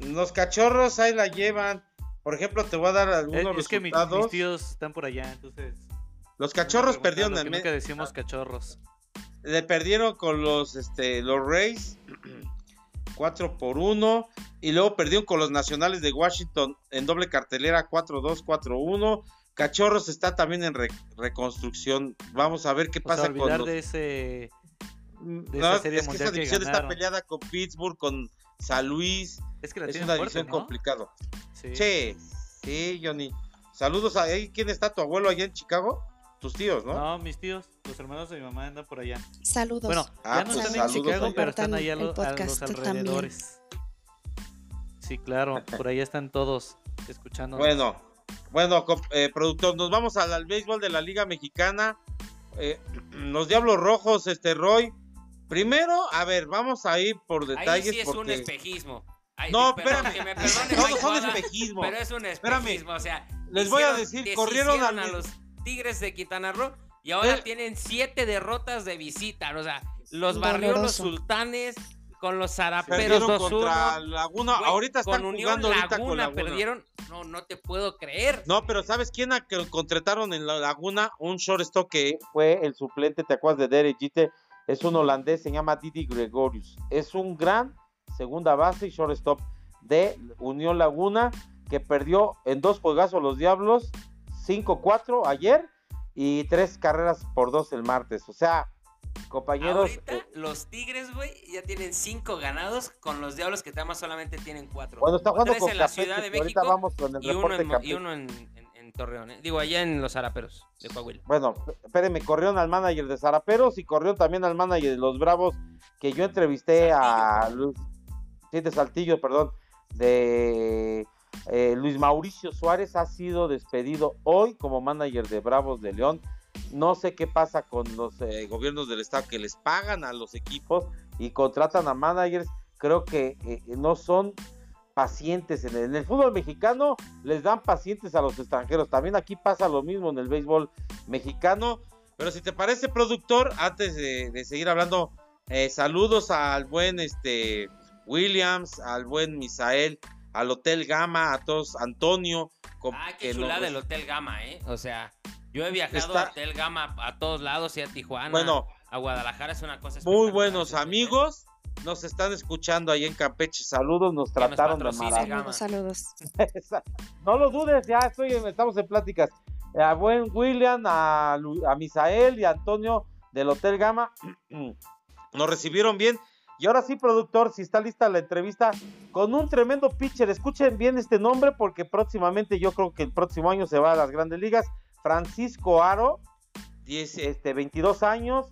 los cachorros ahí la llevan. Por ejemplo, te voy a dar Es, algunos es que mi- resultados. mis tíos están por allá, entonces. los cachorros perdieron en nunca decimos cachorros. le perdieron con los este los Rays 4 por 1 y luego perdieron con los Nacionales de Washington en doble cartelera 4-2 4-1 Cachorros está también en re- reconstrucción vamos a ver qué O sea, pasa con los de ese. de No, esa serie es que esa que división está ganaron. peleada con Pittsburgh con San Luis Es que la es una fuerte, división ¿no? complicada Sí. sí sí Johnny saludos a ahí quién está tu abuelo allá en Chicago tus tíos no, No, mis tíos, los hermanos de mi mamá andan por allá. Saludos. Bueno, Ah, ya no pues están en Chicago, ahí. pero están allá a, lo- a los también. alrededores. Sí, claro, por allá están todos escuchando. Bueno, bueno, eh, productor, nos vamos al, al béisbol de la Liga Mexicana. Eh, los Diablos Rojos, este Roy. Primero, a ver, vamos a ir por Ahí detalles sí es un porque espejismo. Ay, No, espérame. que me perdone todos son Guada, espejismo. Pero es un Espérame. espejismo, o sea. Les voy a decir, corrieron al a mi- los Tigres de Quintana Roo y ahora Eh. tienen siete derrotas de visita. O sea, los barrió los sultanes con los zaraperos perdieron 2-1. contra Laguna. Güey, ahorita están con Unión jugando ahorita Laguna, con Laguna. perdieron. No, no te puedo creer. No, pero ¿sabes quién a que contrataron en la Laguna? Un shortstop que fue el suplente, ¿te acuerdas de Derek Jeter? Es un holandés, se llama Didi Gregorius. Es un gran segunda base y shortstop de Unión Laguna que perdió en dos juegazos los Diablos, 5-4 ayer y tres carreras por dos el martes. O sea, compañeros, Ahorita eh, los Tigres, güey, ya tienen cinco ganados con los Diablos que más solamente tienen cuatro. cuando está jugando Tres con en la Ciudad de México vamos con el y uno, en, y uno en, en- en Torreón, ¿eh? digo, allá en los Zaraperos de Coahuila. Bueno, espérenme, corrieron al manager de Zaraperos y corrieron también al manager de los Bravos, que yo entrevisté a Luis, sí, de Saltillo, perdón, de eh, Luis Mauricio Suárez ha sido despedido hoy como manager de Bravos de León. No sé qué pasa con los eh, gobiernos del estado que les pagan a los equipos y contratan a managers. Creo que eh, no son pacientes. En el, fútbol mexicano les dan pacientes a los extranjeros. También aquí pasa lo mismo en el béisbol mexicano. Pero si te parece, productor, antes de, de seguir hablando, saludos al buen este Williams, al buen Misael, al Hotel Gama, a todos, Antonio. con- Ah, qué que chulada nos- el Hotel Gama, ¿eh? O sea, yo he viajado Está- a Hotel Gama a todos lados, y a Tijuana, Bueno, a Guadalajara, es una cosa muy buenos ¿eh? amigos. Nos están escuchando ahí en Campeche. Saludos, nos Que nos trataron de maravilla. Gama. Saludos, no lo dudes, ya estoy, estamos en pláticas. A buen William, a, a Misael y a Antonio del Hotel Gama. Nos recibieron bien. Y ahora sí, productor, si está lista la entrevista, con un tremendo pitcher. Escuchen bien este nombre porque próximamente, yo creo que el próximo año se va a las grandes ligas. Francisco Aro, 10, este, 22 años,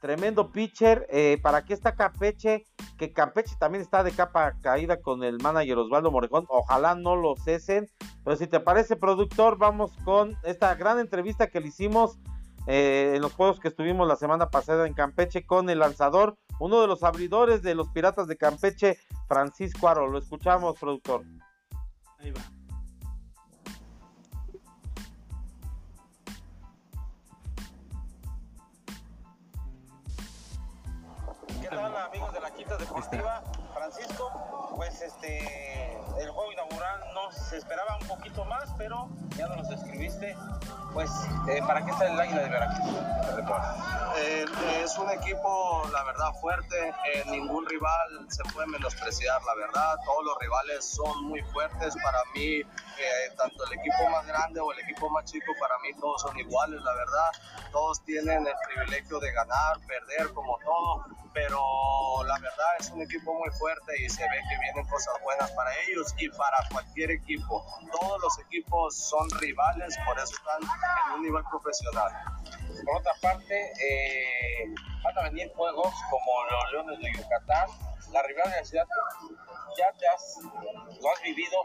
tremendo pitcher. Eh, ¿Para qué está Campeche? Que Campeche también está de capa caída con el manager Osvaldo Morejón. Ojalá no lo cesen. Pero si te parece, productor, vamos con esta gran entrevista que le hicimos eh, en los juegos que estuvimos la semana pasada en Campeche con el lanzador uno de los abridores de los Piratas de Campeche, Francisco Aro. Lo escuchamos, productor. Ahí va. ¿Qué tal amigos de la Quinta Deportiva? Francisco, pues este, el juego inaugural nos esperaba un poquito más, pero ya nos los escribiste. Pues, eh, ¿para qué está el Águila de Veracruz? Eh, es un equipo, la verdad, fuerte. Eh, ningún rival se puede menospreciar, la verdad. Todos los rivales son muy fuertes. Para mí, eh, tanto el equipo más grande o el equipo más chico, para mí todos son iguales, la verdad. Todos tienen el privilegio de ganar, perder, como todo. Pero la verdad es un equipo muy fuerte y se ve que vienen cosas buenas para ellos y para cualquier equipo. Todos los equipos son rivales, por eso están en un nivel profesional. Por otra parte, eh, van a venir juegos como los Leones de Yucatán, la rivalidad, ya te has, lo has vivido,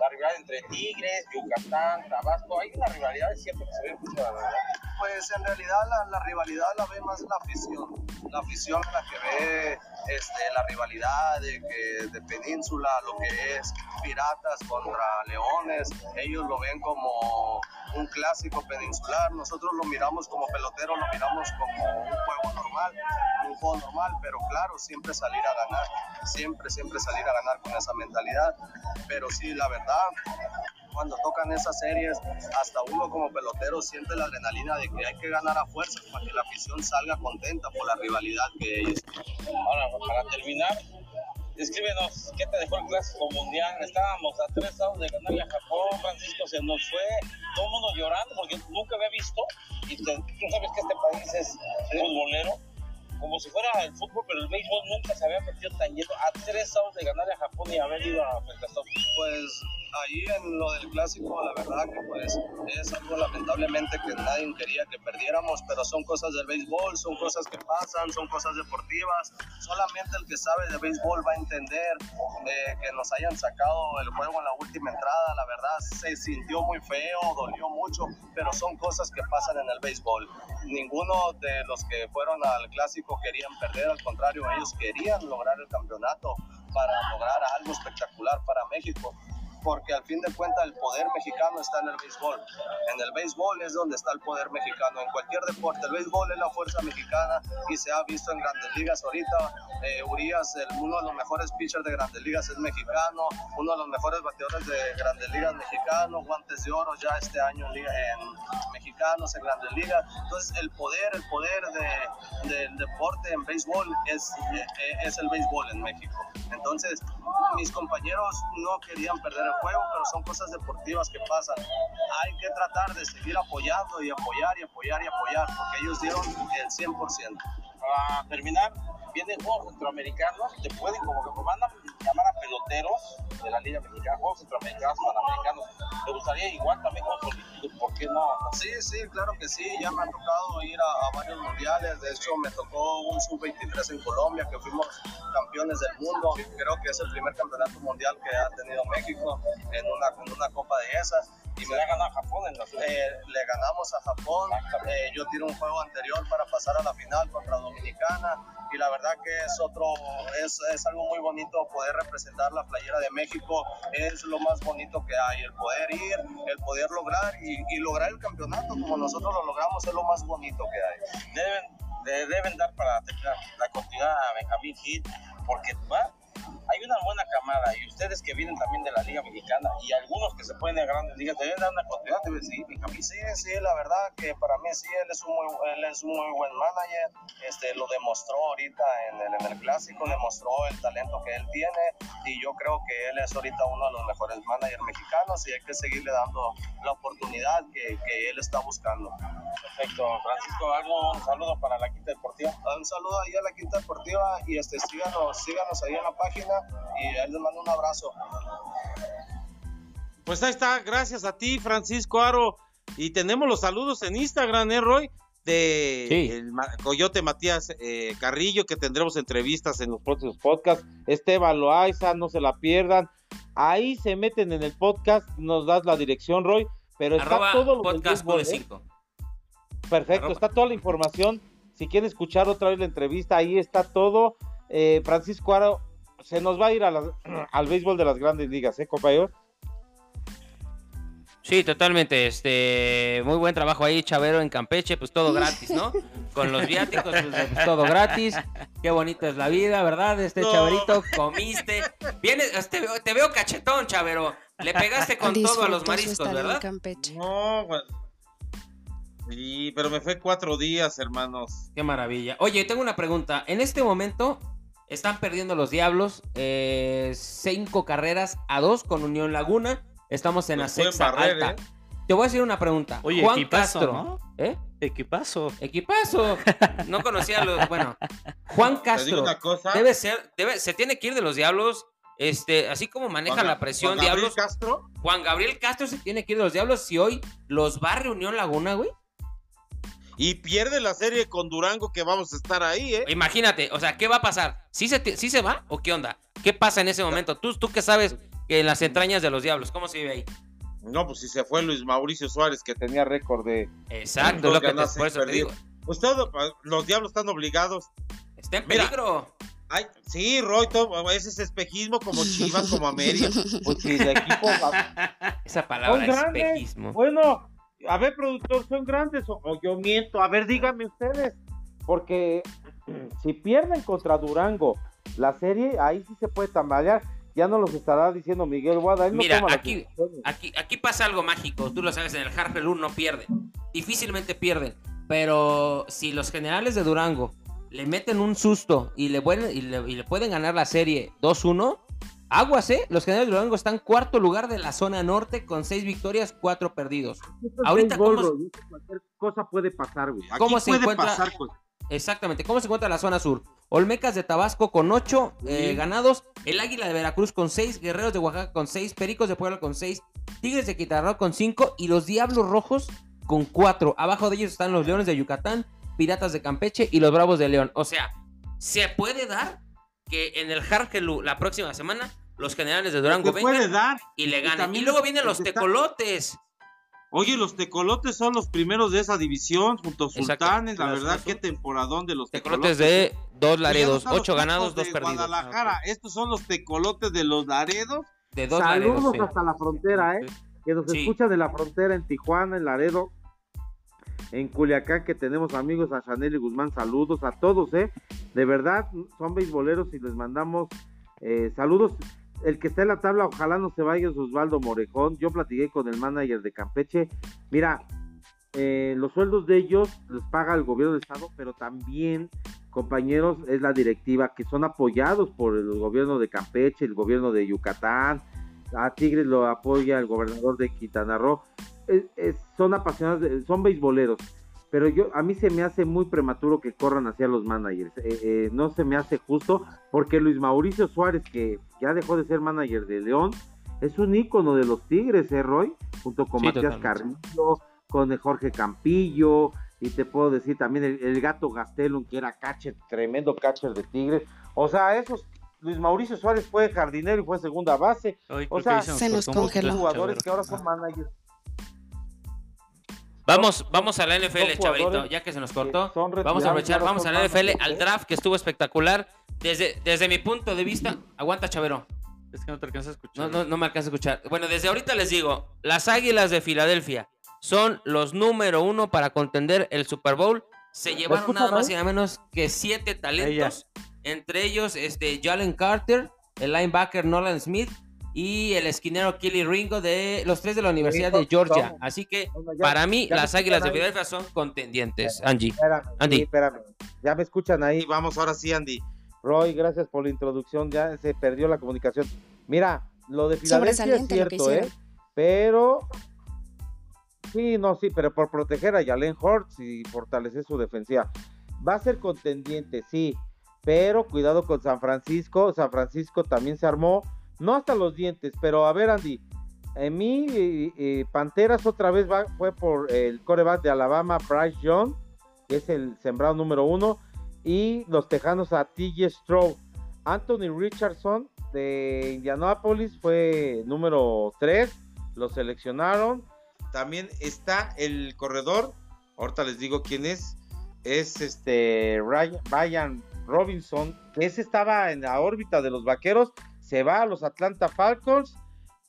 la rivalidad entre Tigres, Yucatán, Tabasco, hay una rivalidad, es que se ve mucho, la verdad. Pues en realidad la, la rivalidad la ve más la afición. La afición la que ve este, la rivalidad de, que, de Península, lo que es Piratas contra Leones. Ellos lo ven como un clásico peninsular. Nosotros lo miramos como pelotero, lo miramos como un juego normal, un juego normal, pero claro, siempre salir a ganar, siempre, siempre salir a ganar con esa mentalidad. Pero sí, la verdad, cuando tocan esas series, hasta uno como pelotero siente la adrenalina de que hay que ganar a fuerza para que la afición salga contenta por la rivalidad que ellos. Ahora, para terminar, escríbenos qué te dejó el clásico mundial. Estábamos a tres lados de ganarle a Japón, Francisco se nos fue, todo el mundo llorando porque nunca había visto. Y te- tú sabes que este país es futbolero, como si fuera el fútbol, pero el béisbol nunca se había metido tan lleno. A tres lados de ganarle a Japón y haber ido a Estados. Pues ahí en lo del clásico, la verdad que pues es algo lamentablemente que nadie quería que perdiéramos, pero son cosas del béisbol, son cosas que pasan, son cosas deportivas. Solamente el que sabe de béisbol va a entender eh, que nos hayan sacado el juego en la última entrada. La verdad se sintió muy feo, dolió mucho, pero son cosas que pasan en el béisbol. Ninguno de los que fueron al clásico querían perder, al contrario, ellos querían lograr el campeonato para lograr algo espectacular para México porque al fin de cuentas el poder mexicano está en el béisbol. En el béisbol es donde está el poder mexicano, en cualquier deporte. El béisbol es la fuerza mexicana y se ha visto en grandes ligas ahorita. Eh, Urias, el- uno de los mejores pitchers de grandes ligas es mexicano, uno de los mejores bateadores de grandes ligas mexicano, guantes de oro ya este año en, en mexicanos en grandes ligas. Entonces el poder, el poder de- del deporte en béisbol es, eh, es el béisbol en México. Entonces mis compañeros no querían perder el juego, pero son cosas deportivas que pasan. Hay que tratar de seguir apoyando y apoyar y apoyar y apoyar, porque ellos dieron el 100%. Para terminar, vienen juegos centroamericanos, te pueden como que van a llamar a peloteros de la Liga Mexicana, juegos centroamericanos, panamericanos. ¿Te gustaría igual también juegos olímpicos? ¿Por qué no? Sí, sí, claro que sí, ya me ha tocado ir a, a varios mundiales, de hecho me tocó un sub-23 en Colombia, que fuimos campeones del mundo, creo que es el primer campeonato mundial que ha tenido México en una, en una copa de esas. Y se le ha ganado a Japón en la Eh, le ganamos a Japón. Eh, yo tiro un juego anterior para pasar a la final contra Dominicana y la verdad que es otro, es, es algo muy bonito poder representar la playera de México. Es lo más bonito que hay, el poder ir, el poder lograr y, y lograr el campeonato como nosotros lo logramos es lo más bonito que hay. deben, le deben dar para terminar la continuidad a Benjamín Hill, porque va, hay una buena camada y ustedes que vienen también de la Liga Mexicana y algunos que se pueden ir a grandes ligas deben dar una continuidad, deben seguir Benjamín. Sí, sí, la verdad que para mí sí, él es un muy, él es un muy buen manager, este, lo demostró ahorita en el, en el clásico, demostró el talento que él tiene y yo creo que él es ahorita uno de los mejores managers mexicanos y hay que seguirle dando la oportunidad que, que él está buscando. Perfecto, Francisco, algo, un saludo para la Quinta Deportiva. Un saludo ahí a la Quinta Deportiva y este, síganos, síganos ahí en la página y ahí les mando un abrazo. Pues ahí está, gracias a ti, Francisco Aro. Y tenemos los saludos en Instagram, ¿eh, Roy? De Sí. el Ma- Coyote Matías eh, Carrillo, que tendremos entrevistas en los próximos podcasts. Esteban Loaiza, no se la pierdan. Ahí se meten en el podcast, nos das la dirección, Roy. Pero está Arroba todo lo podcast ¿eh? Perfecto, Arroba. está toda la información. Si quieren escuchar otra vez la entrevista, ahí está todo. Eh, Francisco Aro se nos va a ir a la- al béisbol de las grandes ligas, ¿eh, compañeros? Sí, totalmente. Este, muy buen trabajo ahí, Chavero, en Campeche, pues todo gratis, ¿no? Con los viáticos, pues, pues, todo gratis. Qué bonita es la vida, ¿verdad? Este No. Chaverito, comiste. Vienes, te veo, te veo cachetón, Chavero. Le pegaste con todo a los mariscos, estadía en ¿verdad? Campeche. No, bueno. Sí, pero me fue cuatro días, hermanos. Qué maravilla. Oye, tengo una pregunta. En este momento están perdiendo los Diablos eh, cinco carreras a dos con Unión Laguna. Estamos en la Los pueden sexta barrer, alta. ¿eh? Te voy a decir una pregunta. Oye, Juan equipazo, Castro, ¿no? ¿eh? Equipazo. Equipazo. No conocía los. Bueno, Juan Castro una cosa. debe ser, debe, se tiene que ir de los Diablos. Este, así como maneja Juan- la presión Juan Gabriel Diablos. Castro. Juan Gabriel Castro se tiene que ir de los Diablos si hoy los barre Unión Laguna, güey. Y pierde la serie con Durango que vamos a estar ahí, ¿eh? Imagínate, o sea, ¿qué va a pasar? ¿Sí se, te- sí se va o qué onda? ¿Qué pasa en ese momento? Tú, tú que sabes que en las entrañas de los Diablos, ¿cómo se vive ahí? No, pues si se fue Luis Mauricio Suárez, que tenía récord de. Exacto, lo que te, por eso te digo. perdidas. Pues todo, los diablos están obligados. Está en Mira, peligro. Ay, sí, Roy, todo- ese es espejismo como Chivas, como América. Pues si equipo. Esa palabra, espejismo. Bueno, a ver, productor, ¿son grandes o, o yo miento? A ver, díganme ustedes. Porque si pierden contra Durango la serie, ahí sí se puede tambalear. Ya no los estará diciendo Miguel Guada. Él Mira, aquí-. Aquí, aquí pasa algo mágico, tú lo sabes, en el Harper 1 no pierden. Difícilmente pierden. Pero si los generales de Durango le meten un susto y le, pueden, y le, y le pueden ganar la serie 2-1, aguas, ¿eh? Los generales de Durango están cuarto lugar de la zona norte con seis victorias, cuatro perdidos. Ahorita, ¿cómo- Cualquier cosa puede pasar, güey. Aquí ¿Cómo se puede encuentra- pasar cosas. Exactamente. ¿Cómo se encuentra la zona sur? Olmecas de Tabasco con 8 Sí. ganados, el Águila de Veracruz con 6, Guerreros de Oaxaca con 6, Pericos de Puebla con 6, Tigres de Quintana con 5 y los Diablos Rojos con 4. Abajo de ellos están los Leones de Yucatán, Piratas de Campeche y los Bravos de León. O sea, se puede dar que en el Jargelú la próxima semana los generales de Durango Se puede vengan dar. y le y ganen. Y luego vienen los tecolotes. Oye, los tecolotes son los primeros de esa división, junto a Exacto. Sultanes. La La verdad, qué temporadón de los Tecolotes tecolotes. de dos no Laredos, 8 ganados, Tecos 2 de perdidos. Guadalajara, estos son los tecolotes de los Laredos. De dos Saludos Laredos. sí. hasta la frontera, ¿eh? Que nos Sí. escuchan de la frontera en Tijuana, en Laredo, en Culiacán, que tenemos amigos a Chanel y Guzmán. Saludos a todos, ¿eh? De verdad, son beisboleros y les mandamos eh, saludos. El que está en la tabla, ojalá no se vaya Osvaldo Morejón. Yo platiqué con el manager de Campeche. Mira, eh, los sueldos de ellos los paga el gobierno del estado, pero también, compañeros, es la directiva que son apoyados por el gobierno de Campeche, el gobierno de Yucatán. A Tigres lo apoya el gobernador de Quintana Roo. Son apasionados, son beisboleros. Pero yo a mí se me hace muy prematuro que corran hacia los managers. Eh, eh, no se me hace justo porque Luis Mauricio Suárez, que ya dejó de ser manager de León, es un ícono de los Tigres, ¿eh, Roy? Junto con Sí, Matías totalmente. Carrillo, con el Jorge Campillo, y te puedo decir también el, el gato Gastelum, que era catcher, tremendo catcher de Tigres. O sea, esos, Luis Mauricio Suárez fue jardinero y fue segunda base. Hoy O sea, se un congeló. jugadores que ahora son managers. Vamos, vamos a la NFL, jugadores ya que se nos cortó. Vamos a aprovechar, vamos a la NFL, al ¿eh? draft que estuvo espectacular. Desde, desde mi punto de vista, aguanta Chavero, Es que no te alcanza a no, escuchar. no, no me alcanza a escuchar. Bueno, desde ahorita les digo, las Águilas de Filadelfia son los número uno para contender el Super Bowl. Se llevaron nada más y nada menos que siete talentos, entre ellos este Jalen Carter, el linebacker Nolan Smith y el esquinero Kelly Ringo de los tres de la Universidad de Georgia. Así que Bueno, ya- para mí las Águilas de. Filadelfia son contendientes, Angie. Espérame, Andy. sí, espérame. Ya me escuchan ahí. Vamos, ahora sí, Andy. Roy, gracias por la introducción. Ya se perdió la comunicación. Mira, lo de Filadelfia es cierto, ¿eh? Pero. Sí, no, sí, pero por proteger a Jalen Hurts y fortalecer su defensiva. Va a ser contendiente, sí. Pero cuidado con San Francisco. San Francisco también se armó. No hasta los dientes, pero a ver, Andy. En mí, eh, eh, Panteras otra vez fue por el coreback de Alabama, Bryce Young, que es el sembrado número uno, y los Tejanos a TJ Stroud. Anthony Richardson de Indianapolis fue número 3, lo seleccionaron. También está el corredor, ahorita les digo quién es, es este Ryan, Robinson, que ese estaba en la órbita de los vaqueros, se va a los Atlanta Falcons.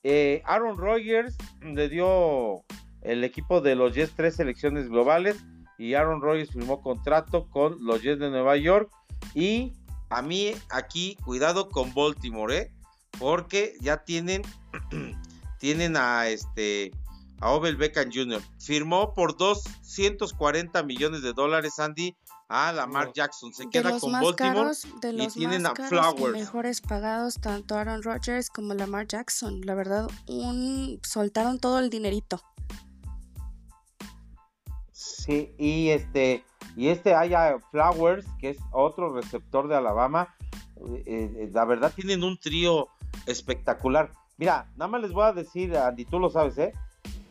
Eh, Aaron Rodgers le dio el equipo de los Jets tres selecciones globales y Aaron Rodgers firmó contrato con los Jets de Nueva York. Y a mí aquí, cuidado con Baltimore, ¿eh? porque ya tienen, tienen a este a Obel Beckham Jr. Firmó por 240 millones de dólares, Andy, a Lamar Jackson. Se queda con Baltimore de los y tienen a Flowers. mejores pagados tanto Aaron Rodgers como Lamar Jackson. La verdad, un soltaron todo el dinerito. Sí, y este y este haya Flowers, que es otro receptor de Alabama. Eh, eh, la verdad tienen un trío espectacular. Mira, nada más les voy a decir, Andy, tú lo sabes, ¿eh?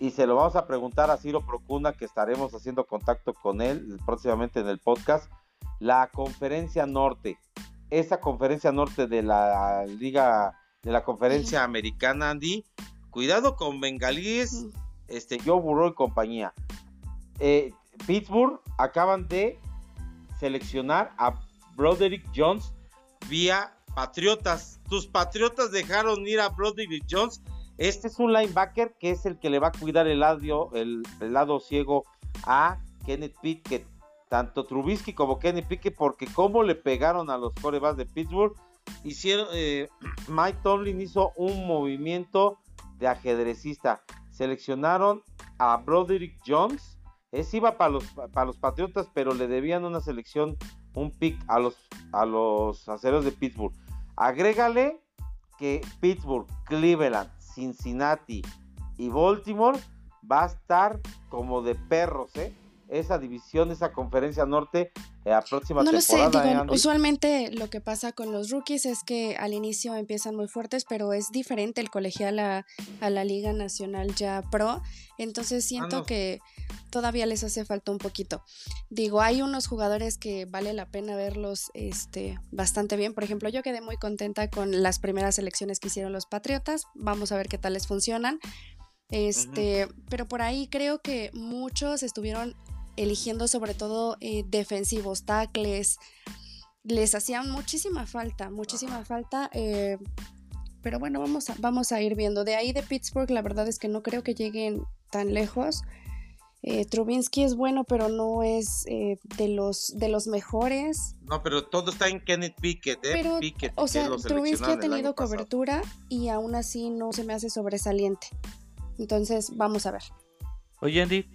Y se lo vamos a preguntar a Ciro Procuna, que estaremos haciendo contacto con él próximamente en el podcast. La conferencia norte, esa conferencia norte de la liga, de la conferencia americana, Andy, cuidado con bengalíes, este, Joe Burrow y compañía. Eh, Pittsburgh acaban de seleccionar a Broderick Jones vía Patriotas. Tus Patriotas dejaron ir a Broderick Jones este es un linebacker que es el que le va a cuidar el lado, el, lado ciego a Kenneth Pickett. Tanto Trubisky como Kenneth Pickett, porque como le pegaron a los corebas de Pittsburgh, hicieron, eh, Mike Tomlin hizo un movimiento de ajedrecista. Seleccionaron a Broderick Jones. Ese iba para los, para los Patriotas, pero le debían una selección, un pick a los, a los aceros de Pittsburgh. Agrégale que Pittsburgh, Cleveland, Cincinnati y Baltimore va a estar como de perros, ¿eh? Esa división, esa conferencia norte, eh, próxima no temporada. Lo sé, ¿eh, usualmente lo que pasa con los rookies es que al inicio empiezan muy fuertes, pero es diferente el colegial a, a la Liga Nacional ya pro. Entonces siento ah, que todavía les hace falta un poquito. Digo, hay unos jugadores que vale la pena verlos este, bastante bien. Por ejemplo, yo quedé muy contenta con las primeras elecciones que hicieron los Patriotas. Vamos a ver qué tal les funcionan. Este, pero por ahí creo que muchos estuvieron eligiendo sobre todo eh, defensivos, tackles. Les hacían muchísima falta, muchísima falta. Eh, pero bueno, vamos a, vamos a ir viendo. De ahí de Pittsburgh, la verdad es que no creo que lleguen tan lejos. Eh, Trubinsky es bueno, pero no es eh, de los de los mejores. No, pero todo está en Kenneth Pickett, ¿eh? Pero, o sea, Trubinsky ha tenido cobertura y aún así no se me hace sobresaliente. Entonces, vamos a ver. Oye, Andy.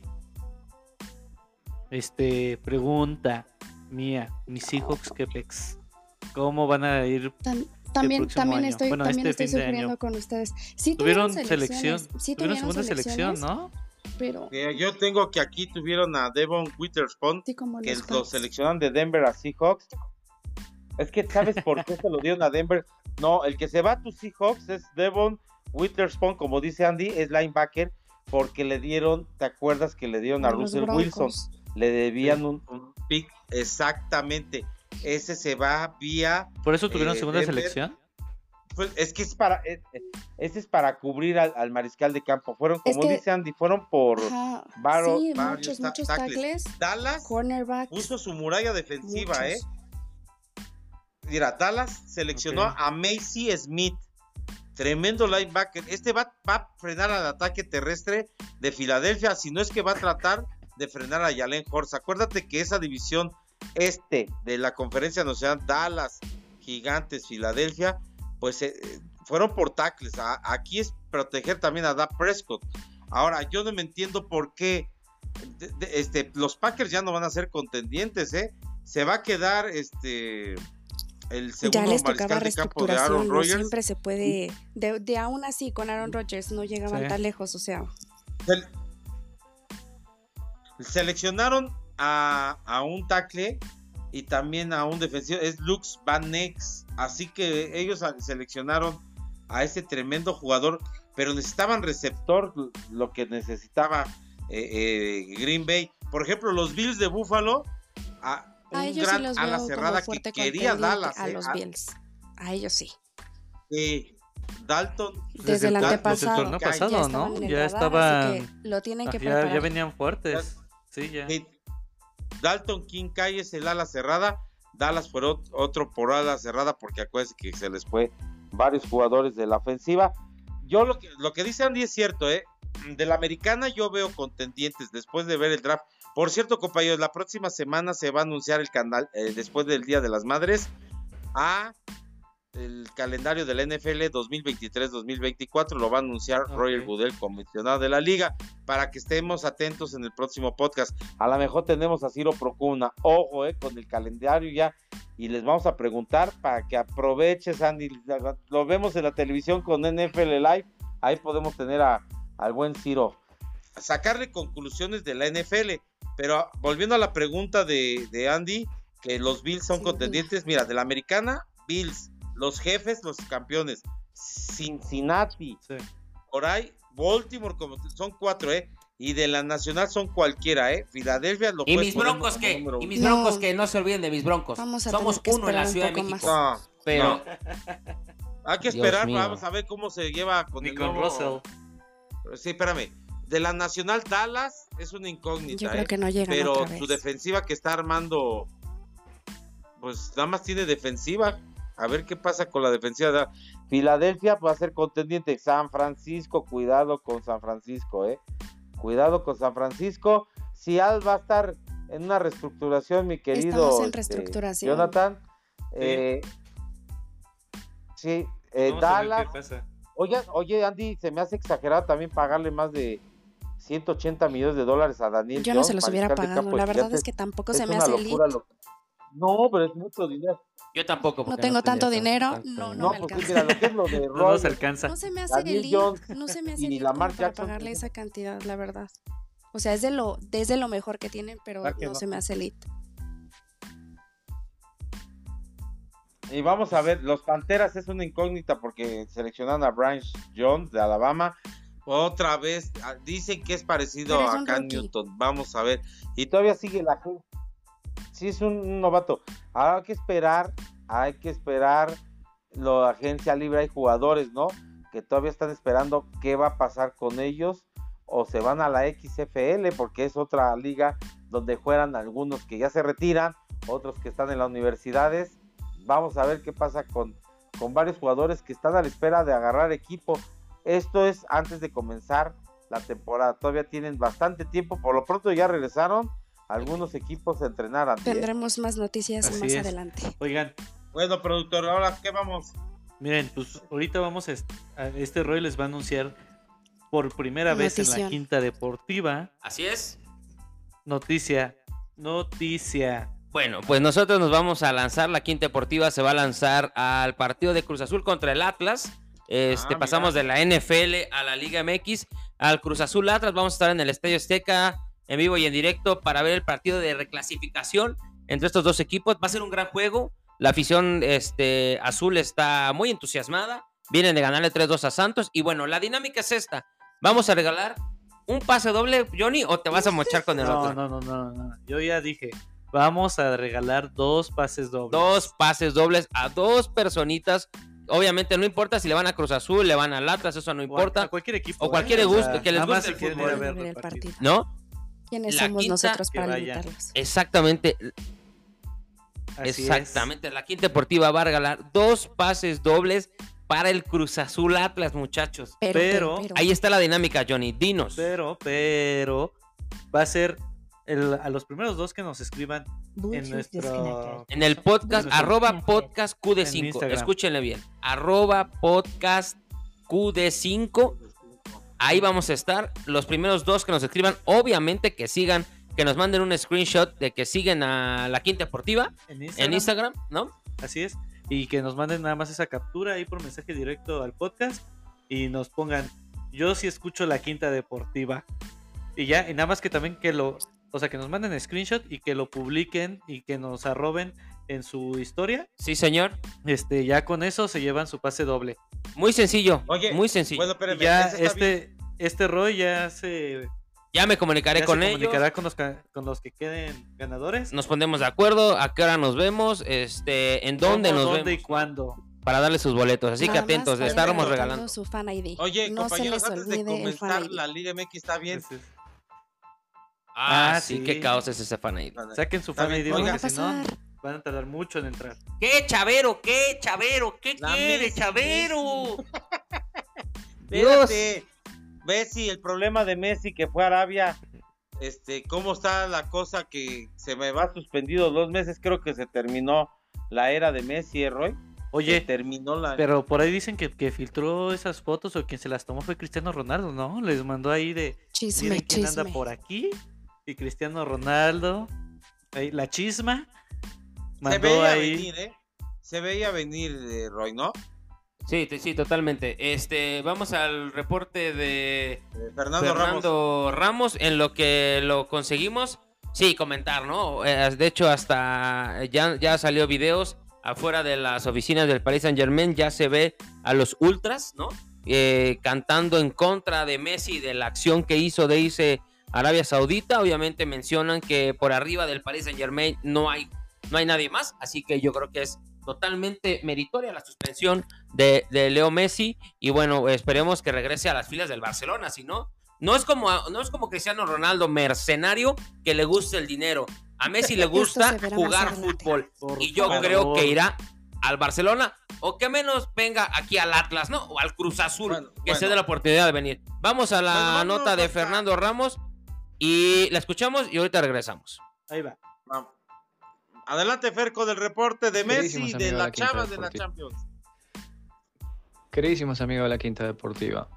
Este, pregunta mía, mis Seahawks Kepex. ¿Cómo van a ir? también también estoy, también este estoy sufriendo con ustedes. Sí tuvieron, selección, sí tuvieron, segunda selección, ¿no? pero... yo tengo que aquí tuvieron a Devon Witherspoon, que lo seleccionan de Denver a Seahawks. Es que, ¿sabes por qué se lo dieron a Denver? No, el que se va a tus Seahawks es Devon Witherspoon, como dice Andy, es linebacker, porque le dieron, ¿te acuerdas que le dieron a, Russell Wilson? Le debían un, pick, exactamente. Ese se va vía. ¿Por eso tuvieron eh, segunda selección? Pues es que es para, ese es para cubrir al, mariscal de campo. Fueron, como dice Andy, fueron por Baro, sí, muchos, muchos tackles. Dallas puso su muralla defensiva, ¿eh? Mira, Dallas seleccionó a Macy Smith. Tremendo linebacker. Este va, va, a frenar al ataque terrestre de Filadelfia. Si no es que va a tratar de frenar a Jalen Horst. Acuérdate que esa división este de la conferencia nacional, Dallas, Gigantes, Filadelfia, pues eh, fueron por tackles. aquí es proteger también a Da Prescott. Ahora, yo no me entiendo por qué este, los Packers ya no van a ser contendientes, ¿eh? Se va a quedar este el segundo mariscal de campo de Aaron Rodgers. siempre se puede, de, aún así con Aaron Rodgers no llegaban tan lejos, o sea. Seleccionaron a, a un tackle y también a un defensivo, es Lux Van Nex. Así que ellos seleccionaron a ese tremendo jugador, pero necesitaban receptor, lo que necesitaba eh, eh, Green Bay. Por ejemplo, los Bills de Buffalo, a, un gran a la cerrada que quería Dallas. A eh, los Bills, a ellos sí. Dalton desde, el antepasado, pasado, ¿no? Ya estaban lo tienen que ya, ya, venían fuertes. Dalton King Kai es el ala cerrada. Dallas fue ot- otro por ala cerrada porque acuérdense que se les fue varios jugadores de la ofensiva. Yo lo que, lo que dice Andy es cierto, ¿eh? De la americana yo veo contendientes después de ver el draft. Por cierto, compañeros, la próxima semana se va a anunciar el canal, eh, después del Día de las Madres, a el calendario del NFL 2023-2024. Lo va a anunciar Ok. Roger Goodell, comisionado de la liga, para que estemos atentos en el próximo podcast. A lo mejor tenemos a Ciro Procuna, ojo, eh, con el calendario ya, y les vamos a preguntar para que aproveches, Andy. Lo vemos en la televisión con NFL Live, ahí podemos tener a, al buen Ciro. Sacarle conclusiones de la NFL, pero volviendo a la pregunta de, de Andy, que los Bills son Sí. contendientes, mira, de la americana, Bills, los jefes, los campeones, Cincinnati, Sí. por ahí, Baltimore, como son cuatro, ¿eh? Y de la nacional son cualquiera, ¿eh? Filadelfia lo ¿Y mis broncos qué? ¿Y mis No. broncos qué? No se olviden de mis broncos. Vamos a Somos que uno en la Ciudad de México. No, Pero no, hay que esperar, vamos a ver cómo se lleva con Ni el con nuevo- Russell. Sí, espérame. De la nacional Dallas es una incógnita, Yo creo ¿eh? que no llegan Pero otra su defensiva que está armando, pues nada más tiene defensiva. A ver qué pasa con la defensiva. de- Filadelfia va a ser contendiente. San Francisco, cuidado con San Francisco, ¿eh? Cuidado con San Francisco. Seattle va a estar en una reestructuración, mi querido Estamos en este, reestructuración. Jonathan. Eh, sí, eh, Dallas. Oye, oye, Andy, se me hace exagerado también pagarle más de 180 millones de dólares a Daniel Yo no Jones, se los hubiera pagado. La verdad es que tampoco Es se me hace locura lo- No, pero es mucho dinero. Yo tampoco. No porque tengo tanto dinero, tanto no, dinero. no me No, pues alcanza. mira, lo que es lo de No nos Rodgers, alcanza. No se me hace Daniel Jones no se me hace Lamar como para pagarle pues, esa cantidad, la verdad. O sea, es de lo, es de lo mejor que tienen, pero ¿Verdad que no, no? se me hace elite. Y vamos a ver, los Panteras es una incógnita porque seleccionaron a Bryce Jones de Alabama. Otra vez, ah, dicen que es parecido a Cam. Newton. Vamos a ver. Y todavía sigue la gente. Sí, es un novato. Ahora hay que esperar, hay que esperar. La agencia libre, hay jugadores, ¿no? Que todavía están esperando qué va a pasar con ellos. O se van a la XFL, porque es otra liga donde juegan algunos que ya se retiran, otros que están en las universidades. Vamos a ver qué pasa con, con varios jugadores que están a la espera de agarrar equipo. Esto es antes de comenzar la temporada. Todavía tienen bastante tiempo. Por lo pronto ya regresaron algunos equipos a entrenar. Andy, ¿eh? Tendremos más noticias Así más es. adelante. Oigan, Bueno, productor, ahora qué vamos. miren, pues ahorita vamos a, est- a- este Roy les va a anunciar por primera vez en la quinta deportiva. Así es. Noticia, noticia. Bueno, pues nosotros nos vamos a lanzar, la quinta deportiva se va a lanzar al partido de Cruz Azul contra el Atlas. Este, Ah, pasamos de la NFL a la Liga MX al Cruz Azul Atlas. Vamos a estar en el Estadio Azteca en vivo y en directo para ver el partido de reclasificación entre estos dos equipos. Va a ser un gran juego. La afición este, azul está muy entusiasmada. Vienen de ganarle 3-2 a Santos. Y bueno, la dinámica es esta. Vamos a regalar un pase doble, Johnny, o te vas a mochar con el No, otro. no, no, no, no. Yo ya dije, vamos a regalar dos pases dobles. Dos pases dobles a dos personitas. Obviamente no importa si le van a Cruz Azul, le van al Atlas, eso no O a- importa. A cualquier equipo. O cualquier ¿eh? gusto, que les guste el fútbol. a ver el el partido. partido. ¿No? ¿Quiénes La somos quinta, nosotros para invitarlos? Exactamente, Así es. exactamente. La Quinta Deportiva va a regalar dos pases dobles para el Cruz Azul Atlas, muchachos. Pero, Pero- Ahí está la dinámica, Johnny. Dinos. Pero, pero, va a ser el- a los primeros dos que nos escriban en nuestro... En el podcast, arroba podcast En QD5. Instagram. Escúchenle bien. Arroba podcast QD5. Ahí vamos a estar. Los primeros dos que nos escriban, obviamente que sigan, que nos manden un screenshot de que siguen a la Quinta Deportiva En Instagram. en Instagram, ¿no? Así es. Y que nos manden nada más esa captura ahí por mensaje directo al podcast y nos pongan, yo sí escucho la quinta deportiva. Y ya, y nada más que también que lo, o sea, que nos manden screenshot y que lo publiquen y que nos arroben en su historia. Sí, señor. Este, ya con eso se llevan su pase doble. Muy sencillo. Oye, muy sencillo. Bueno, Y espérame, ya bien. este, este Roy ya se, ya me comunicaré ya con se ellos. comunicará con los, con los que queden ganadores. Nos pondremos de acuerdo a qué hora nos vemos, este, en dónde nos dónde vemos y cuándo. para darle sus boletos. Así que Nada atentos, vayan estaremos regalando. su fan ID. Oye, no se les antes de olvide el fan comenzar, la Liga MX está bien. Ah, Ah, sí, sí. qué caos es ese fan ID. Saquen su fan ID oiga. porque ¿Qué si no? Van a tardar mucho en entrar. ¿Qué, Chavero? ¿Qué, Chavero? ¿Qué La quiere, Messi, Chavero? Espérate. Messi, el problema de Messi que fue a Arabia, este, cómo está la cosa que se me va suspendido dos meses, creo que se terminó la era de Messi, ¿eh, Roy? Se Oye, terminó la pero por ahí dicen que, que filtró esas fotos o quien se las tomó fue Cristiano Ronaldo, ¿no? Les mandó ahí de Chisme, miren quién chisme. anda por aquí y Cristiano Ronaldo, ahí, la chisma. Se veía ahí. venir, ¿eh? Se veía venir, eh, Roy, ¿no? Sí, sí, totalmente. Este, vamos al reporte de Fernando, Ramos. En lo que lo conseguimos, sí, comentar, ¿no? Eh, de hecho, hasta ya, ya salió videos afuera de las oficinas del Paris Saint Germain, ya se ve a los ultras, ¿no? Eh, cantando en contra de Messi, de la acción que hizo de irse Arabia Saudita. Obviamente mencionan que por arriba del Paris Saint Germain no hay, no hay nadie más, así que yo creo que es totalmente meritoria la suspensión de, de Leo Messi y bueno, esperemos que regrese a las filas del Barcelona, si no, no es como, no es como Cristiano Ronaldo mercenario que le gusta el dinero. A Messi le gusta se jugar fútbol Por y yo favor. creo que irá al Barcelona o que menos venga aquí al Atlas, ¿no? O al Cruz Azul, Bueno, que se bueno. dé la oportunidad de venir. Vamos a la Bueno, nota de Fernando Ramos y la escuchamos y ahorita regresamos. Ahí va. Adelante, Ferco, del reporte de Messi, de la la Chavas de la. Champions. Queridísimos amigos de la Quinta Deportiva,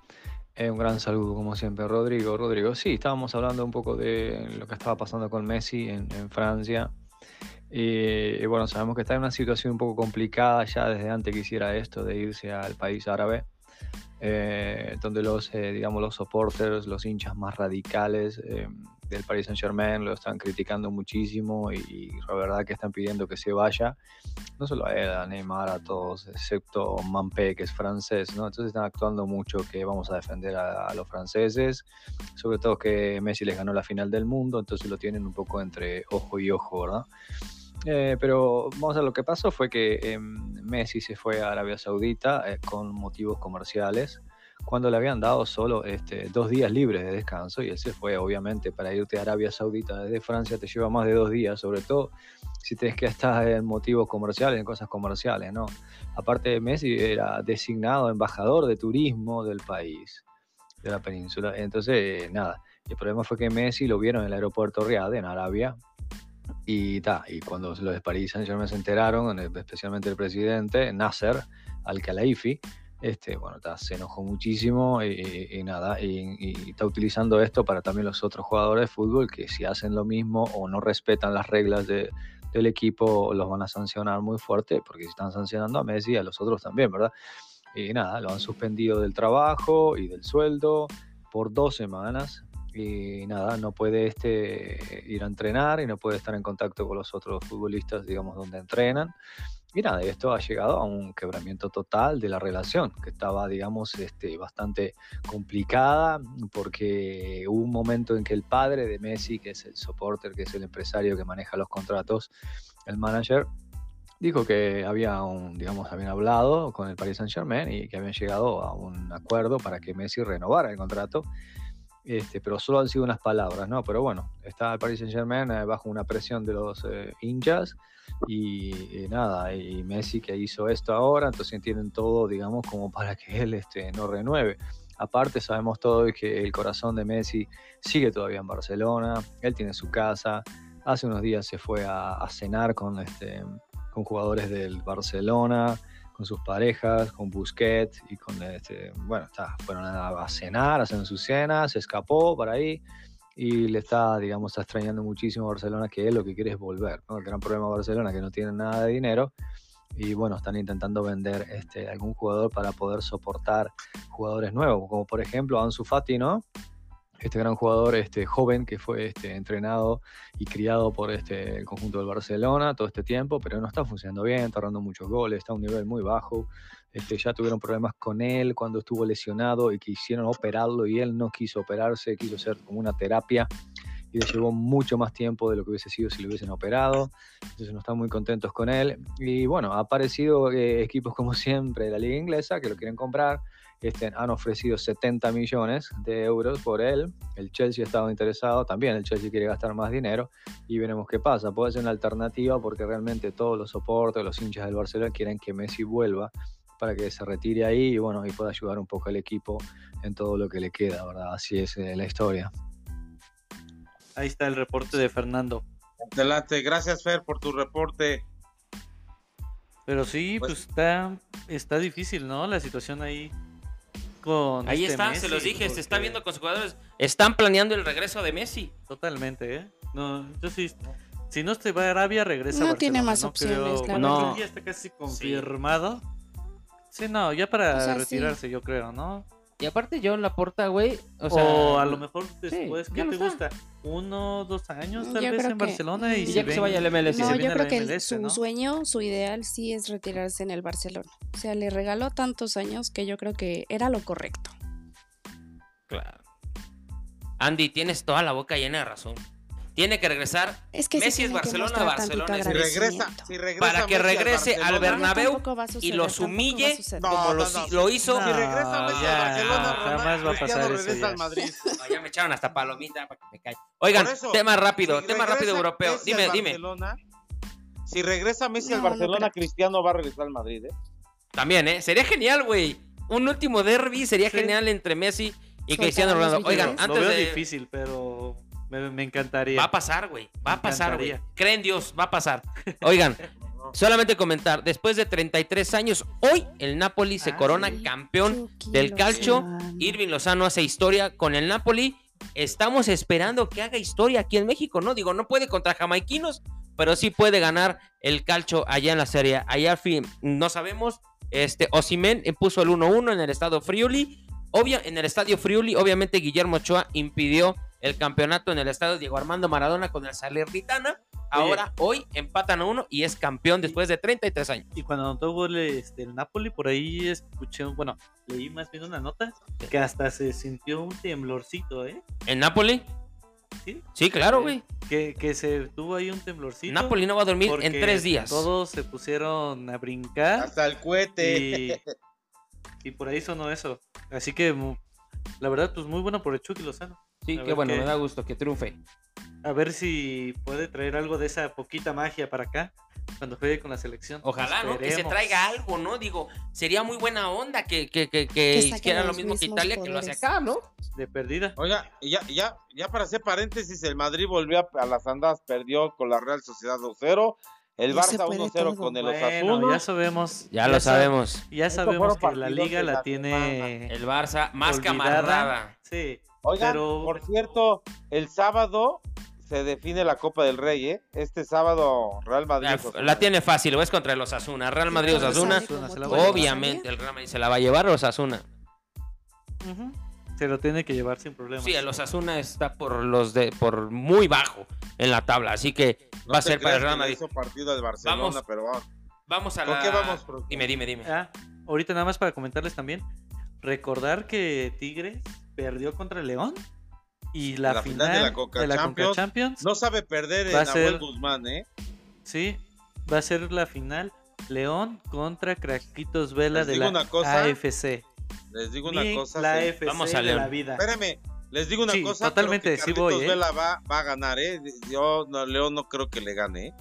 eh, un gran saludo como siempre, Rodrigo. Rodrigo, sí, estábamos hablando un poco de lo que estaba pasando con Messi en, en Francia. Y, y bueno, sabemos que está en una situación un poco complicada ya desde antes que hiciera esto de irse al país árabe, eh, donde los, eh, digamos, los supporters, los hinchas más radicales eh, del Paris Saint Germain lo están criticando muchísimo y, la verdad que están pidiendo que se vaya no solo a él, a Neymar, a todos, excepto Mampé, que es francés, ¿no? Entonces están actuando mucho que vamos a defender a, a los franceses, sobre todo que Messi les ganó la final del mundo, entonces lo tienen un poco entre ojo y ojo, ¿verdad? Eh, pero vamos a lo que pasó fue que eh, Messi se fue a Arabia Saudita eh, con motivos comerciales, cuando le habían dado solo este, dos días libres de descanso y él se fue, obviamente, para irte a Arabia Saudita desde Francia te lleva más de dos días, sobre todo si tenés que estar en motivos comerciales, en cosas comerciales, ¿no? Aparte Messi era designado embajador de turismo del país, de la península. Entonces, nada, el problema fue que Messi lo vieron en el aeropuerto Riyadh, en Arabia, y, ta, y cuando los de París Saint Germain se enteraron, especialmente el presidente, Nasser Al-Khelaifi, este, bueno, se enojó muchísimo y, y- y nada, y, está utilizando esto para también los otros jugadores de fútbol que si hacen lo mismo o no respetan las reglas de, del equipo los van a sancionar muy fuerte, porque están sancionando a Messi, a los otros también, ¿verdad? Y nada, lo han suspendido del trabajo y del sueldo por dos semanas. Y nada, no puede este, ir a entrenar y no puede estar en contacto con los otros futbolistas, digamos, donde entrenan. Y nada, esto ha llegado a un quebramiento total de la relación, que estaba, digamos, este, bastante complicada, porque hubo un momento en que el padre de Messi, que es el supporter, que es el empresario que maneja los contratos, el manager, dijo que había un, digamos, habían hablado con el Paris Saint Germain y que habían llegado a un acuerdo para que Messi renovara el contrato. Este, pero solo han sido unas palabras, ¿no? Pero bueno, está el Paris Saint Germain eh, bajo una presión de los eh, hinchas y, y nada, y Messi que hizo esto ahora, entonces tienen todo, digamos, como para que él este, no renueve. Aparte sabemos todo que el corazón de Messi sigue todavía en Barcelona, él tiene su casa, hace unos días se fue a, a cenar con, este, con jugadores del Barcelona, con sus parejas, con Busquets y con este, bueno, fueron a, a cenar, hacen su cena, se escapó para ahí y le está, digamos, extrañando muchísimo a Barcelona, que él lo que quiere es volver. El gran problema de Barcelona que no tienen nada de dinero y bueno, están intentando vender este, algún jugador para poder soportar jugadores nuevos, como por ejemplo Ansu Fati, ¿no? Este gran jugador este, joven que fue este, entrenado y criado por este, el conjunto del Barcelona todo este tiempo, pero no está funcionando bien, está dando muchos goles, está a un nivel muy bajo. Este, ya tuvieron problemas con él cuando estuvo lesionado y quisieron operarlo y él no quiso operarse, quiso hacer como una terapia y le llevó mucho más tiempo de lo que hubiese sido si lo hubiesen operado. Entonces no están muy contentos con él. Y bueno, ha aparecido eh, equipos como siempre de la liga inglesa que lo quieren comprar. Este, han ofrecido 70 millones de euros por él. El Chelsea ha estado interesado, también el Chelsea quiere gastar más dinero y veremos qué pasa. Puede ser una alternativa porque realmente todos los soportes, los hinchas del Barcelona quieren que Messi vuelva para que se retire ahí y bueno, y pueda ayudar un poco al equipo en todo lo que le queda, ¿verdad? Así es eh, la historia. Ahí está el reporte de Fernando. Adelante, gracias Fer por tu reporte. Pero sí, pues, pues está, está difícil, ¿no? La situación ahí con Ahí este está, Messi, se los dije, se está viendo con sus jugadores. Están planeando el regreso de Messi. Totalmente, ¿eh? No, yo sí. Si no se va a Arabia, regresa No a tiene más no opciones, creo- la bueno, verdad. ya está casi confirmado. Sí, no, ya para O sea, sí. retirarse, yo creo, ¿no? Y aparte yo la porta, güey. O O, sea, a lo mejor después, ¿qué te gusta? ¿Uno, dos años tal Yo vez en que- Barcelona? Y, Y si ya que se vaya al MLS. y No, se yo viene a creo que MLS, su ¿no? sueño, su ideal sí es retirarse en el Barcelona. O sea, le regaló tantos años que yo creo que era lo correcto. Claro. Andy, tienes toda la boca llena de razón. Tiene que regresar Es que Messi es Barcelona, Barcelona es Si regresa, si regresa Para que Messi al regrese al Bernabéu va a y suceder, los humille suceder. No, como lo, no, no. lo hizo. No, Si regresa Messi ya, al Barcelona, jamás Ronaldo, va a pasar eso regresa ya. al Madrid. No, ya me echaron hasta palomita para que me caiga. Oigan, eso, tema rápido, si tema rápido europeo. Messi Dime, dime. Si regresa Messi al No, no Barcelona. Cristiano va a regresar al Madrid, ¿eh? También, ¿eh? Sería genial, güey. Un último derby sería Sí. genial entre Messi y Cristiano Ronaldo. Oigan, billetes. Lo antes veo de... difícil, pero me, me encantaría. Va a pasar, güey. Va a pasar, güey. Creen Dios, va a pasar. Oigan, solamente comentar, después de 33 años, hoy el Napoli se Ah, corona campeón del calcio. Lozano. Irving Lozano hace historia con el Napoli. Estamos esperando que haga historia aquí en México, ¿no? Digo, no puede contra jamaiquinos, pero sí puede ganar el calcio allá en la serie. Allá, al fin, no sabemos. Este, Osimen puso el 1-1 en el estadio Friuli. Obvio, en el estadio Friuli, obviamente Guillermo Ochoa impidió el campeonato en el estadio Diego Armando Maradona con el Salernitana. Ahora, hoy empatan a uno y es campeón después de 33 años. Y cuando anotó gol este, el Napoli, por ahí escuché, bueno, leí más bien una nota que hasta se sintió un temblorcito, ¿eh? ¿En Napoli? Sí. Sí, claro, güey. Que, que se tuvo ahí un temblorcito. Napoli no va a dormir en tres días. Todos se pusieron a brincar Hasta el cohete. y, y por ahí sonó eso. Así que, la verdad, pues muy bueno por el Chucky Lozano. Sí, qué bueno, me da gusto que triunfe. A ver si puede traer algo de esa poquita magia para acá cuando juegue con la selección. Ojalá, ¿no? Que se traiga algo, ¿no? Digo, sería muy buena onda que, que, que, que hiciera lo mismo que Italia, que lo hace acá, ¿no? De perdida. Oiga, ya, ya, ya para hacer paréntesis, el Madrid volvió a, a las andas, perdió con la Real Sociedad 2-0, el Barça puede 1-0 todo. con el Bueno, Osasuna. ya sabemos. Ya, lo sa- sabemos. Ya sabemos que la liga la la tiene El Barça, más olvidada. camarada. Sí, Oigan, pero por cierto, el sábado se define la Copa del Rey, ¿eh? Este sábado Real Madrid. La, la tiene fácil, es contra el Osasuna. Real Madrid Osasuna. a. Obviamente, el Real Madrid se la va a llevar Osasuna. ujú, se lo tiene que llevar sin problemas. Sí, el Osasuna está por los de por muy bajo en la tabla, así que No va a ser para el Real Madrid. hizo partido al Barcelona, Vamos. pero vamos. Vamos a ¿Con la qué vamos? Dime, dime, dime. Ah, ahorita nada más para comentarles también. Recordar que Tigres perdió contra León y la, La final final, de la Conca Conca Champions. Champions, No sabe perder Va a en ser- Guzmán, ¿eh? sí, va a ser la final León contra Craquitos Vela Les de la una cosa, AFC. Les digo una Mi- cosa. la sí. AFC Vamos a de la León. vida. Espérame, les digo una Sí, cosa. totalmente, creo que sí voy, ¿eh? Vela va, va a ganar, ¿eh? Yo, no, León, no creo que le gane, ¿eh?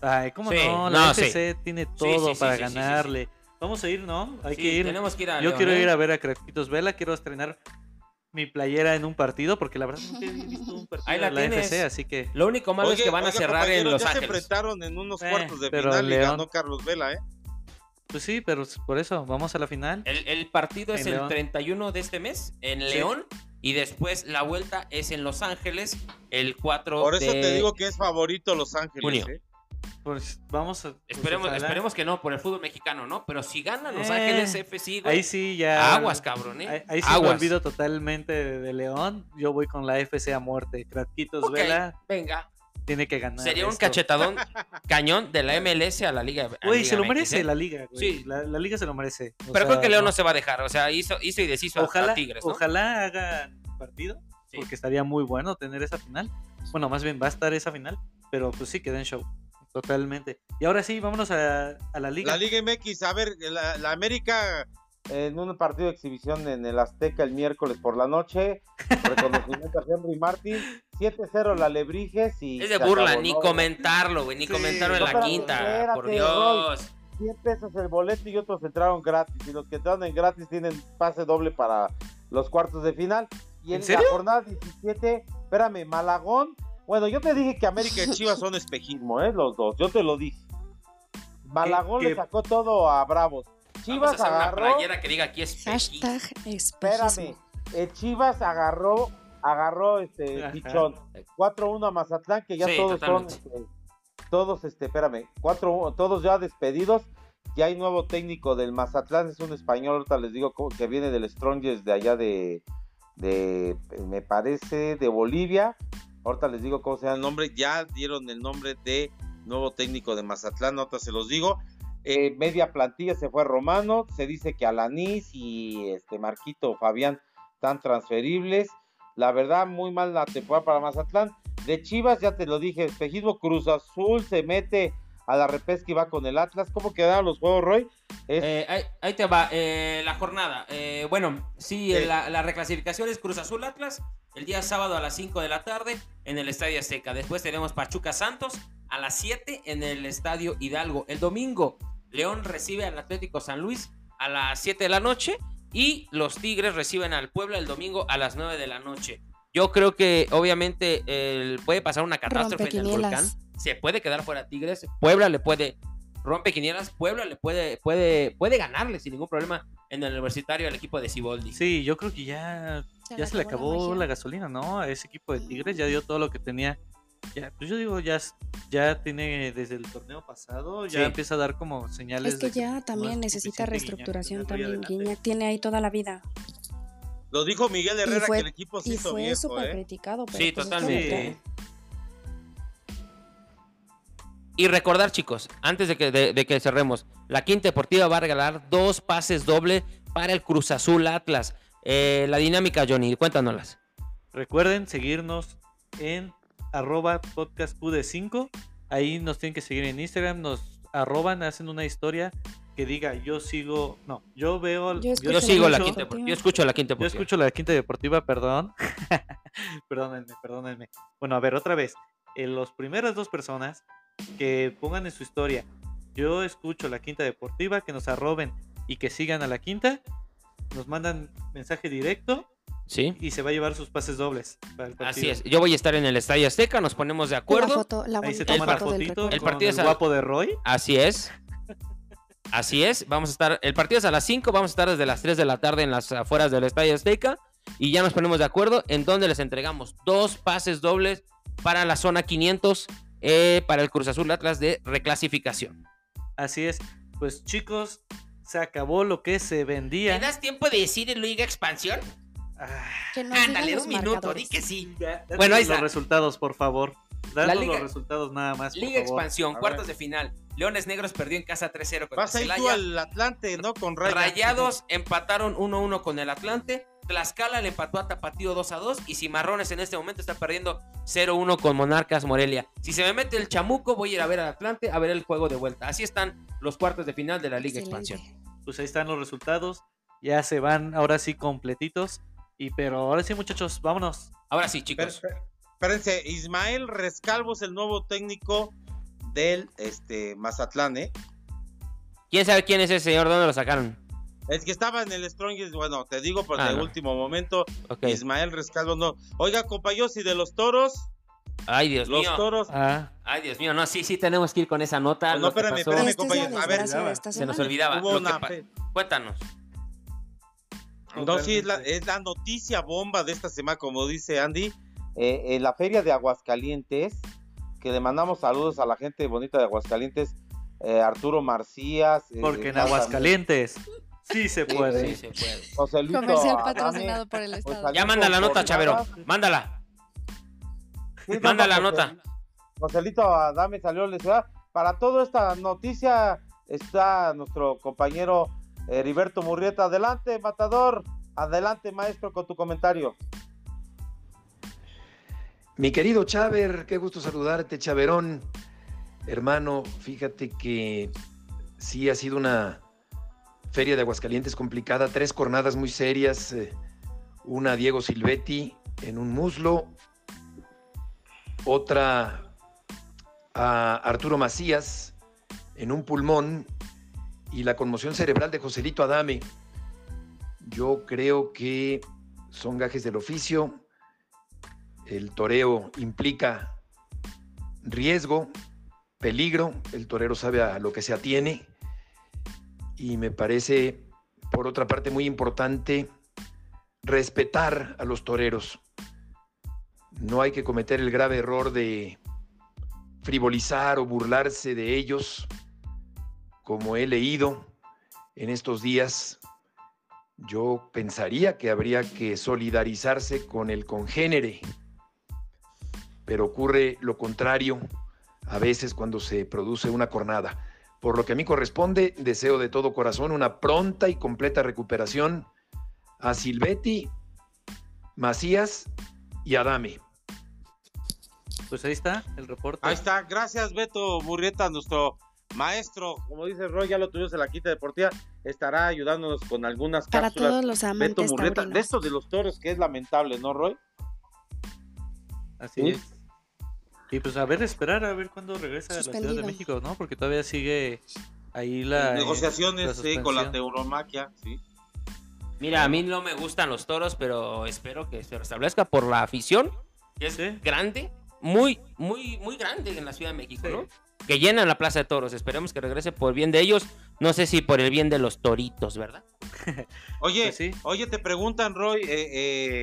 Ay, ¿cómo Sí, no? La no, AFC tiene todo sí, sí, para sí, sí, sí, ganarle. Vamos a ir, ¿no? Hay Sí, que ir. Tenemos que ir a Yo León, quiero ¿eh? ir a ver a Craquitos Vela, quiero estrenar mi playera en un partido, porque la verdad nunca he visto un partido Ahí la de la tienes. FC, así que Lo único malo es Oye, que van a oiga, cerrar en Los ya se Ángeles. enfrentaron en unos Eh, cuartos de pero final y León- ganó Carlos Vela, ¿eh? pues sí, pero por eso vamos a la final. El, el partido es En el León. 31 de este mes en Sí. León y después la vuelta es en Los Ángeles el 4 Por eso de... te digo que es favorito Los Ángeles, junio. ¿eh? Pues vamos a. pues Esperemos, esperemos que no, por el fútbol mexicano, ¿no? Pero si ganan Los Eh, Ángeles FC, güey, Ahí sí ya. aguas, cabrón, ¿eh? Ahí, ahí sí me olvido totalmente de, de León. Yo voy con la FC a muerte. Craquitos Ok, Vela venga. tiene que ganar. Sería un cachetadón cañón de la MLS a la Liga. Güey, se lo merece ¿eh? la liga, güey. Sí. La, la liga se lo merece. O Pero sea, creo que León no se va a dejar. O sea, hizo, hizo y deshizo Ojalá, a Tigres, ¿no? ojalá haga partido Sí. porque estaría muy bueno tener esa final. Bueno, más bien va a estar esa final, pero pues sí, que den show. Totalmente. Y ahora sí, vámonos a, a la liga. La Liga MX, a ver, la, la América en un partido de exhibición en el Azteca el miércoles por la noche, reconocimiento a Henry Martin, 7-0 la Lebrijes y... Es de burla, acabó, ni ¿no? comentarlo, güey, ni Sí, comentarlo en no, la espérate, quinta. por Dios. 100 pesos el boleto y otros entraron gratis. Y los que entraron en gratis tienen pase doble para los cuartos de final. Y en, ¿En serio? la jornada 17, espérame, Malagón. Bueno, yo te dije que América y Chivas son espejismo, ¿eh? Los dos, yo te lo dije. Malagón ¿Qué- le sacó todo a Bravos. Vamos a Chivas hacer una agarró. playera que diga aquí es Hashtag Espérame, espejismo. eh, Chivas agarró, agarró este pichón. 4-1 a Mazatlán, que ya Sí, todos totalmente. son, este, todos, este, espérame, 4 todos ya despedidos. Ya hay nuevo técnico del Mazatlán, es un español, ahorita les digo que viene del Strongest de allá de, de, me parece, de Bolivia. Ahorita les digo cómo se el nombre. Ya dieron el nombre de nuevo técnico de Mazatlán, ahorita se los digo. Eh, media plantilla se fue Romano, se dice que Alanís y este Marquito Fabián están transferibles. La verdad, muy mal la temporada para Mazatlán. De Chivas, ya te lo dije, espejismo Cruz Azul se mete a la repesca y va con el Atlas. ¿Cómo quedaron los juegos, Roy? Es- Eh, ahí, ahí te va, eh, la jornada. Eh, bueno, sí. La, la reclasificación es Cruz Azul Atlas, el día sábado a las 5 de la tarde en el Estadio Azteca. Después tenemos Pachuca Santos a las 7 en el Estadio Hidalgo. El domingo, León recibe al Atlético San Luis a las 7 de la noche y los Tigres reciben al Puebla el domingo a las 9 de la noche. Yo creo que obviamente puede pasar una catástrofe en el volcán. Se puede quedar fuera Tigres. Puebla le puede rompe quinielas. Puebla le puede, puede, puede ganarle sin ningún problema en el universitario al equipo de Ciboldi. Sí, yo creo que ya, ya se le acabó la, gasolina, ¿no? A ese equipo de Tigres ya dio todo lo que tenía. Ya, pues yo digo, ya, ya tiene desde el torneo pasado, ya Sí. empieza a dar como señales. Es que de ya no también es necesita Guiñac reestructuración también. Guiñac tiene ahí toda la vida. Lo dijo Miguel Herrera fue- que el equipo se Y hizo fue viejo, súper ¿eh? criticado. Pero Sí, pues es totalmente. Y recordar, chicos, antes de que, de, de que cerremos, la Quinta Deportiva va a regalar dos pases doble para el Cruz Azul Atlas. Eh, la dinámica, Johnny, cuéntanoslas. Recuerden seguirnos en arroba podcastqd5. Ahí nos tienen que seguir en Instagram, nos arroban, hacen una historia que diga yo sigo, no, yo veo, Yo Yo sigo la Quinta. Yo escucho la Quinta yo Deportiva. escucho la quinta deportiva, perdón. perdónenme, perdónenme. Bueno, a ver, otra vez. En las primeras dos personas que pongan en su historia, yo escucho la quinta deportiva, que nos arroben y que sigan a la quinta, nos mandan mensaje directo Sí. y se va a llevar sus pases dobles para el partido. Así es. Yo voy a estar en el Estadio Azteca, nos ponemos de La acuerdo. foto, la Ahí se toma la fotito. El partido el es al- guapo de Roy. Así es. Así es. Vamos a estar. El partido es a las 5. Vamos a estar desde las 3 de la tarde en las afueras del Estadio Azteca. Y ya nos ponemos de acuerdo en donde les entregamos dos pases dobles para la zona 500 eh, para el Cruz Azul Atlas de reclasificación. Así es. Pues chicos, se acabó lo que se vendía. tiempo de decir en Liga Expansión? Ah, Que nos digan los marcadores. sí. danos Bueno, ahí los resultados, por favor. Danos Liga- los resultados nada más. por Liga favor. Expansión, cuartos de final. Leones Negros perdió en casa 3-0 contra Vas a ir tú al Atlante, ¿no? Con Raya. Rayados empataron 1-1 con el Atlante. Tlaxcala le empató a Tapatío 2-2. Y Cimarrones en este momento está perdiendo 0-1 con Monarcas Morelia. Si se me mete el chamuco, voy a ir a ver al Atlante a ver el juego de vuelta. Así están los cuartos de final de la Liga Excelente. Expansión. Pues ahí están los resultados. Ya se van ahora sí completitos. Y pero ahora sí, muchachos, vámonos. Ahora sí, chicos. espé- Espérense, Ismael Rescalvo es el nuevo técnico del este, Mazatlán, ¿eh? ¿Quién sabe quién es ese señor? ¿Dónde lo sacaron? El que estaba en el Strongest, bueno, te digo por Ah, el no. último momento. Ismael Rescalvo no. Oiga, compañeros, y de los toros, Ay, Dios los mío. toros. Ah, Ay, Dios mío. No, sí, sí, tenemos que ir con esa nota. No, que espérame, pasó. espérame, es compañero. A ver, Se nos olvidaba. Hubo una fe- Cuéntanos. No, sí, es la, es la noticia bomba de esta semana, como dice Andy. Eh, en la feria de Aguascalientes, que le mandamos saludos a la gente bonita de Aguascalientes, eh, Arturo Marcías. eh, porque en Aguascalientes sí se puede. Sí, se puede. José Luis Comercial Adame, patrocinado por el pues, Estado. Ya manda la nota, Chavero. Mándala. Sí, Manda la nota. Joselito Adame salió la ciudad. Para toda esta noticia está nuestro compañero eh, Heriberto Murrieta. Adelante, Matador. Adelante, maestro, con tu comentario. Mi querido Chaver, qué gusto saludarte, Chaverón. Hermano, fíjate que sí ha sido una feria de Aguascalientes complicada, tres jornadas muy serias, eh, una Diego Silvetti en un muslo, otra a Arturo Macías en un pulmón y la conmoción cerebral de Joselito Adame. Yo creo que son gajes del oficio. El toreo implica riesgo, peligro. El torero sabe a lo que se atiene. Y me parece, por otra parte, muy importante respetar a los toreros. No hay que cometer el grave error de frivolizar o burlarse de ellos, como he leído en estos días. Yo pensaría que habría que solidarizarse con el congénere, pero ocurre lo contrario a veces cuando se produce una cornada. Por lo que a mí corresponde, deseo de todo corazón una pronta y completa recuperación a Silvetti, Macías y Adame. Pues ahí está el reporte. Ahí está, gracias Beto Murrieta, nuestro maestro, como dice Roy, ya lo tuvimos en la quinta deportiva, estará ayudándonos con algunas Para cápsulas. todos los amantes Beto de esto de los toros, que es lamentable, ¿no, Roy? Así Sí. es. Y pues a ver, esperar a ver cuándo regresa a la Ciudad de. México, ¿no? Porque todavía sigue ahí la... eh, Negociaciones, la sí, con la teuromaquia, sí. Mira, a mí no me gustan los toros, pero espero que se restablezca por la afición, que es Sí. grande, muy, muy, muy grande en la Ciudad de México, Sí. ¿no? Que llenan la Plaza de Toros. Esperemos que regrese por bien de ellos. No sé si por el bien de los toritos, ¿verdad? Oye, Pues sí. oye, te preguntan, Roy, eh,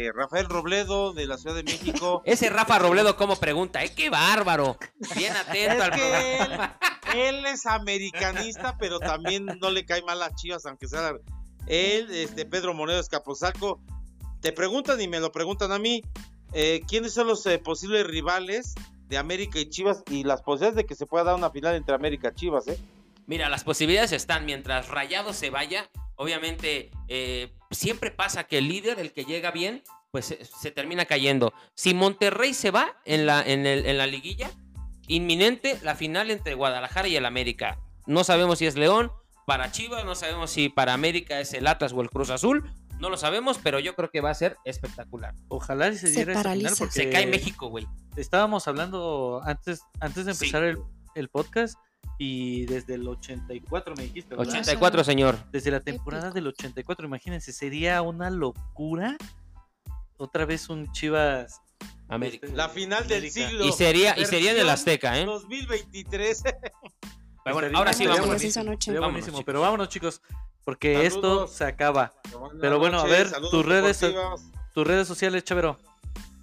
eh, Rafael Robledo de la Ciudad de México. Ese Rafa Robledo, ¿cómo pregunta? ¡Eh, qué bárbaro! Bien atento Es al que él, es americanista, pero también no le cae mal a Chivas, aunque sea él, este Pedro Moreno Escaposalco. Te preguntan y me lo preguntan a mí, eh, ¿quiénes son los posibles rivales de América y Chivas y las posibilidades de que se pueda dar una final entre América y Chivas, eh? Mira, las posibilidades están mientras Rayado se vaya. Obviamente, eh, siempre pasa que el líder, el que llega bien, pues se, se termina cayendo. Si Monterrey se va en la, en, el- en la liguilla, inminente la final entre Guadalajara y el América. No sabemos si es León para Chivas, no sabemos si para América es el Atlas o el Cruz Azul. No lo sabemos, pero yo creo que va a ser espectacular. Ojalá y se Se diera esa final paraliza. porque Se cae México, güey. estábamos hablando antes, antes de Sí. empezar el, el podcast y desde el 84 me dijiste, ¿verdad? 84, señor. Desde la temporada del 84, imagínense, sería una locura. Otra vez un Chivas. América. este, La final del América. siglo. Y sería, y sería del Azteca, ¿eh? 2023. Pero bueno, Estaría- ahora sí vamos. buenísimo. pero vámonos chicos, porque Saludos. esto se acaba. Buenas Pero bueno, a ver, tus redes-. Tus redes sociales, Chavero.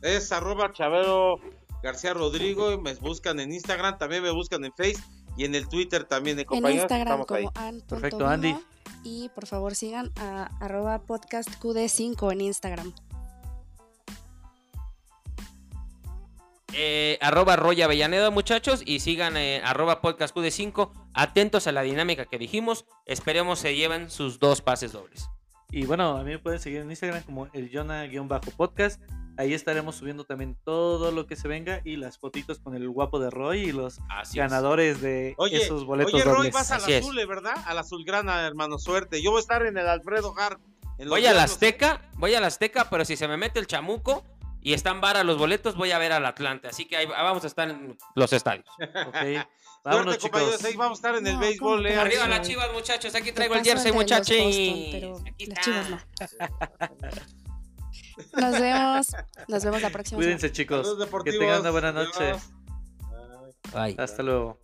Es arroba Chavero García Rodrigo. y Me buscan en Instagram, también me buscan en Face y en el Twitter también, de En compañeros. Instagram Estamos ahí. como an.vino. Perfecto, Andy. Y por favor sigan a arroba podcastqd5 en Instagram. Eh, arroba Roya Avellaneda, muchachos, y sigan eh, arroba podcast QD5. Atentos a la dinámica que dijimos. Esperemos se lleven sus dos pases dobles. Y bueno, a mí me pueden seguir en Instagram como el Jonah-podcast. Ahí estaremos subiendo también todo lo que se venga y las fotitos con el guapo de Roy y los Así ganadores de Oye, esos boletos oye Roy, dobles. vas al azul, ¿eh, ¿verdad? Al azulgrana, hermano, suerte. Yo voy a estar en el Alfredo Hart. Voy a la. Azteca, voy a la Azteca, pero si se me mete el chamuco y están vara los boletos, voy a ver al Atlante. Así que ahí vamos a estar en los estadios. Ok. Suerte, Vámonos, compañeros. chicos. Ahí vamos a estar en el béisbol. ¿cómo eh, Arriba las chivas, muchachos. Aquí traigo el jersey, muchachos. Las chivas no. Nos vemos. Nos vemos la próxima semana. Cuídense, chicos. Que tengan una buena noche. Bye. Hasta luego.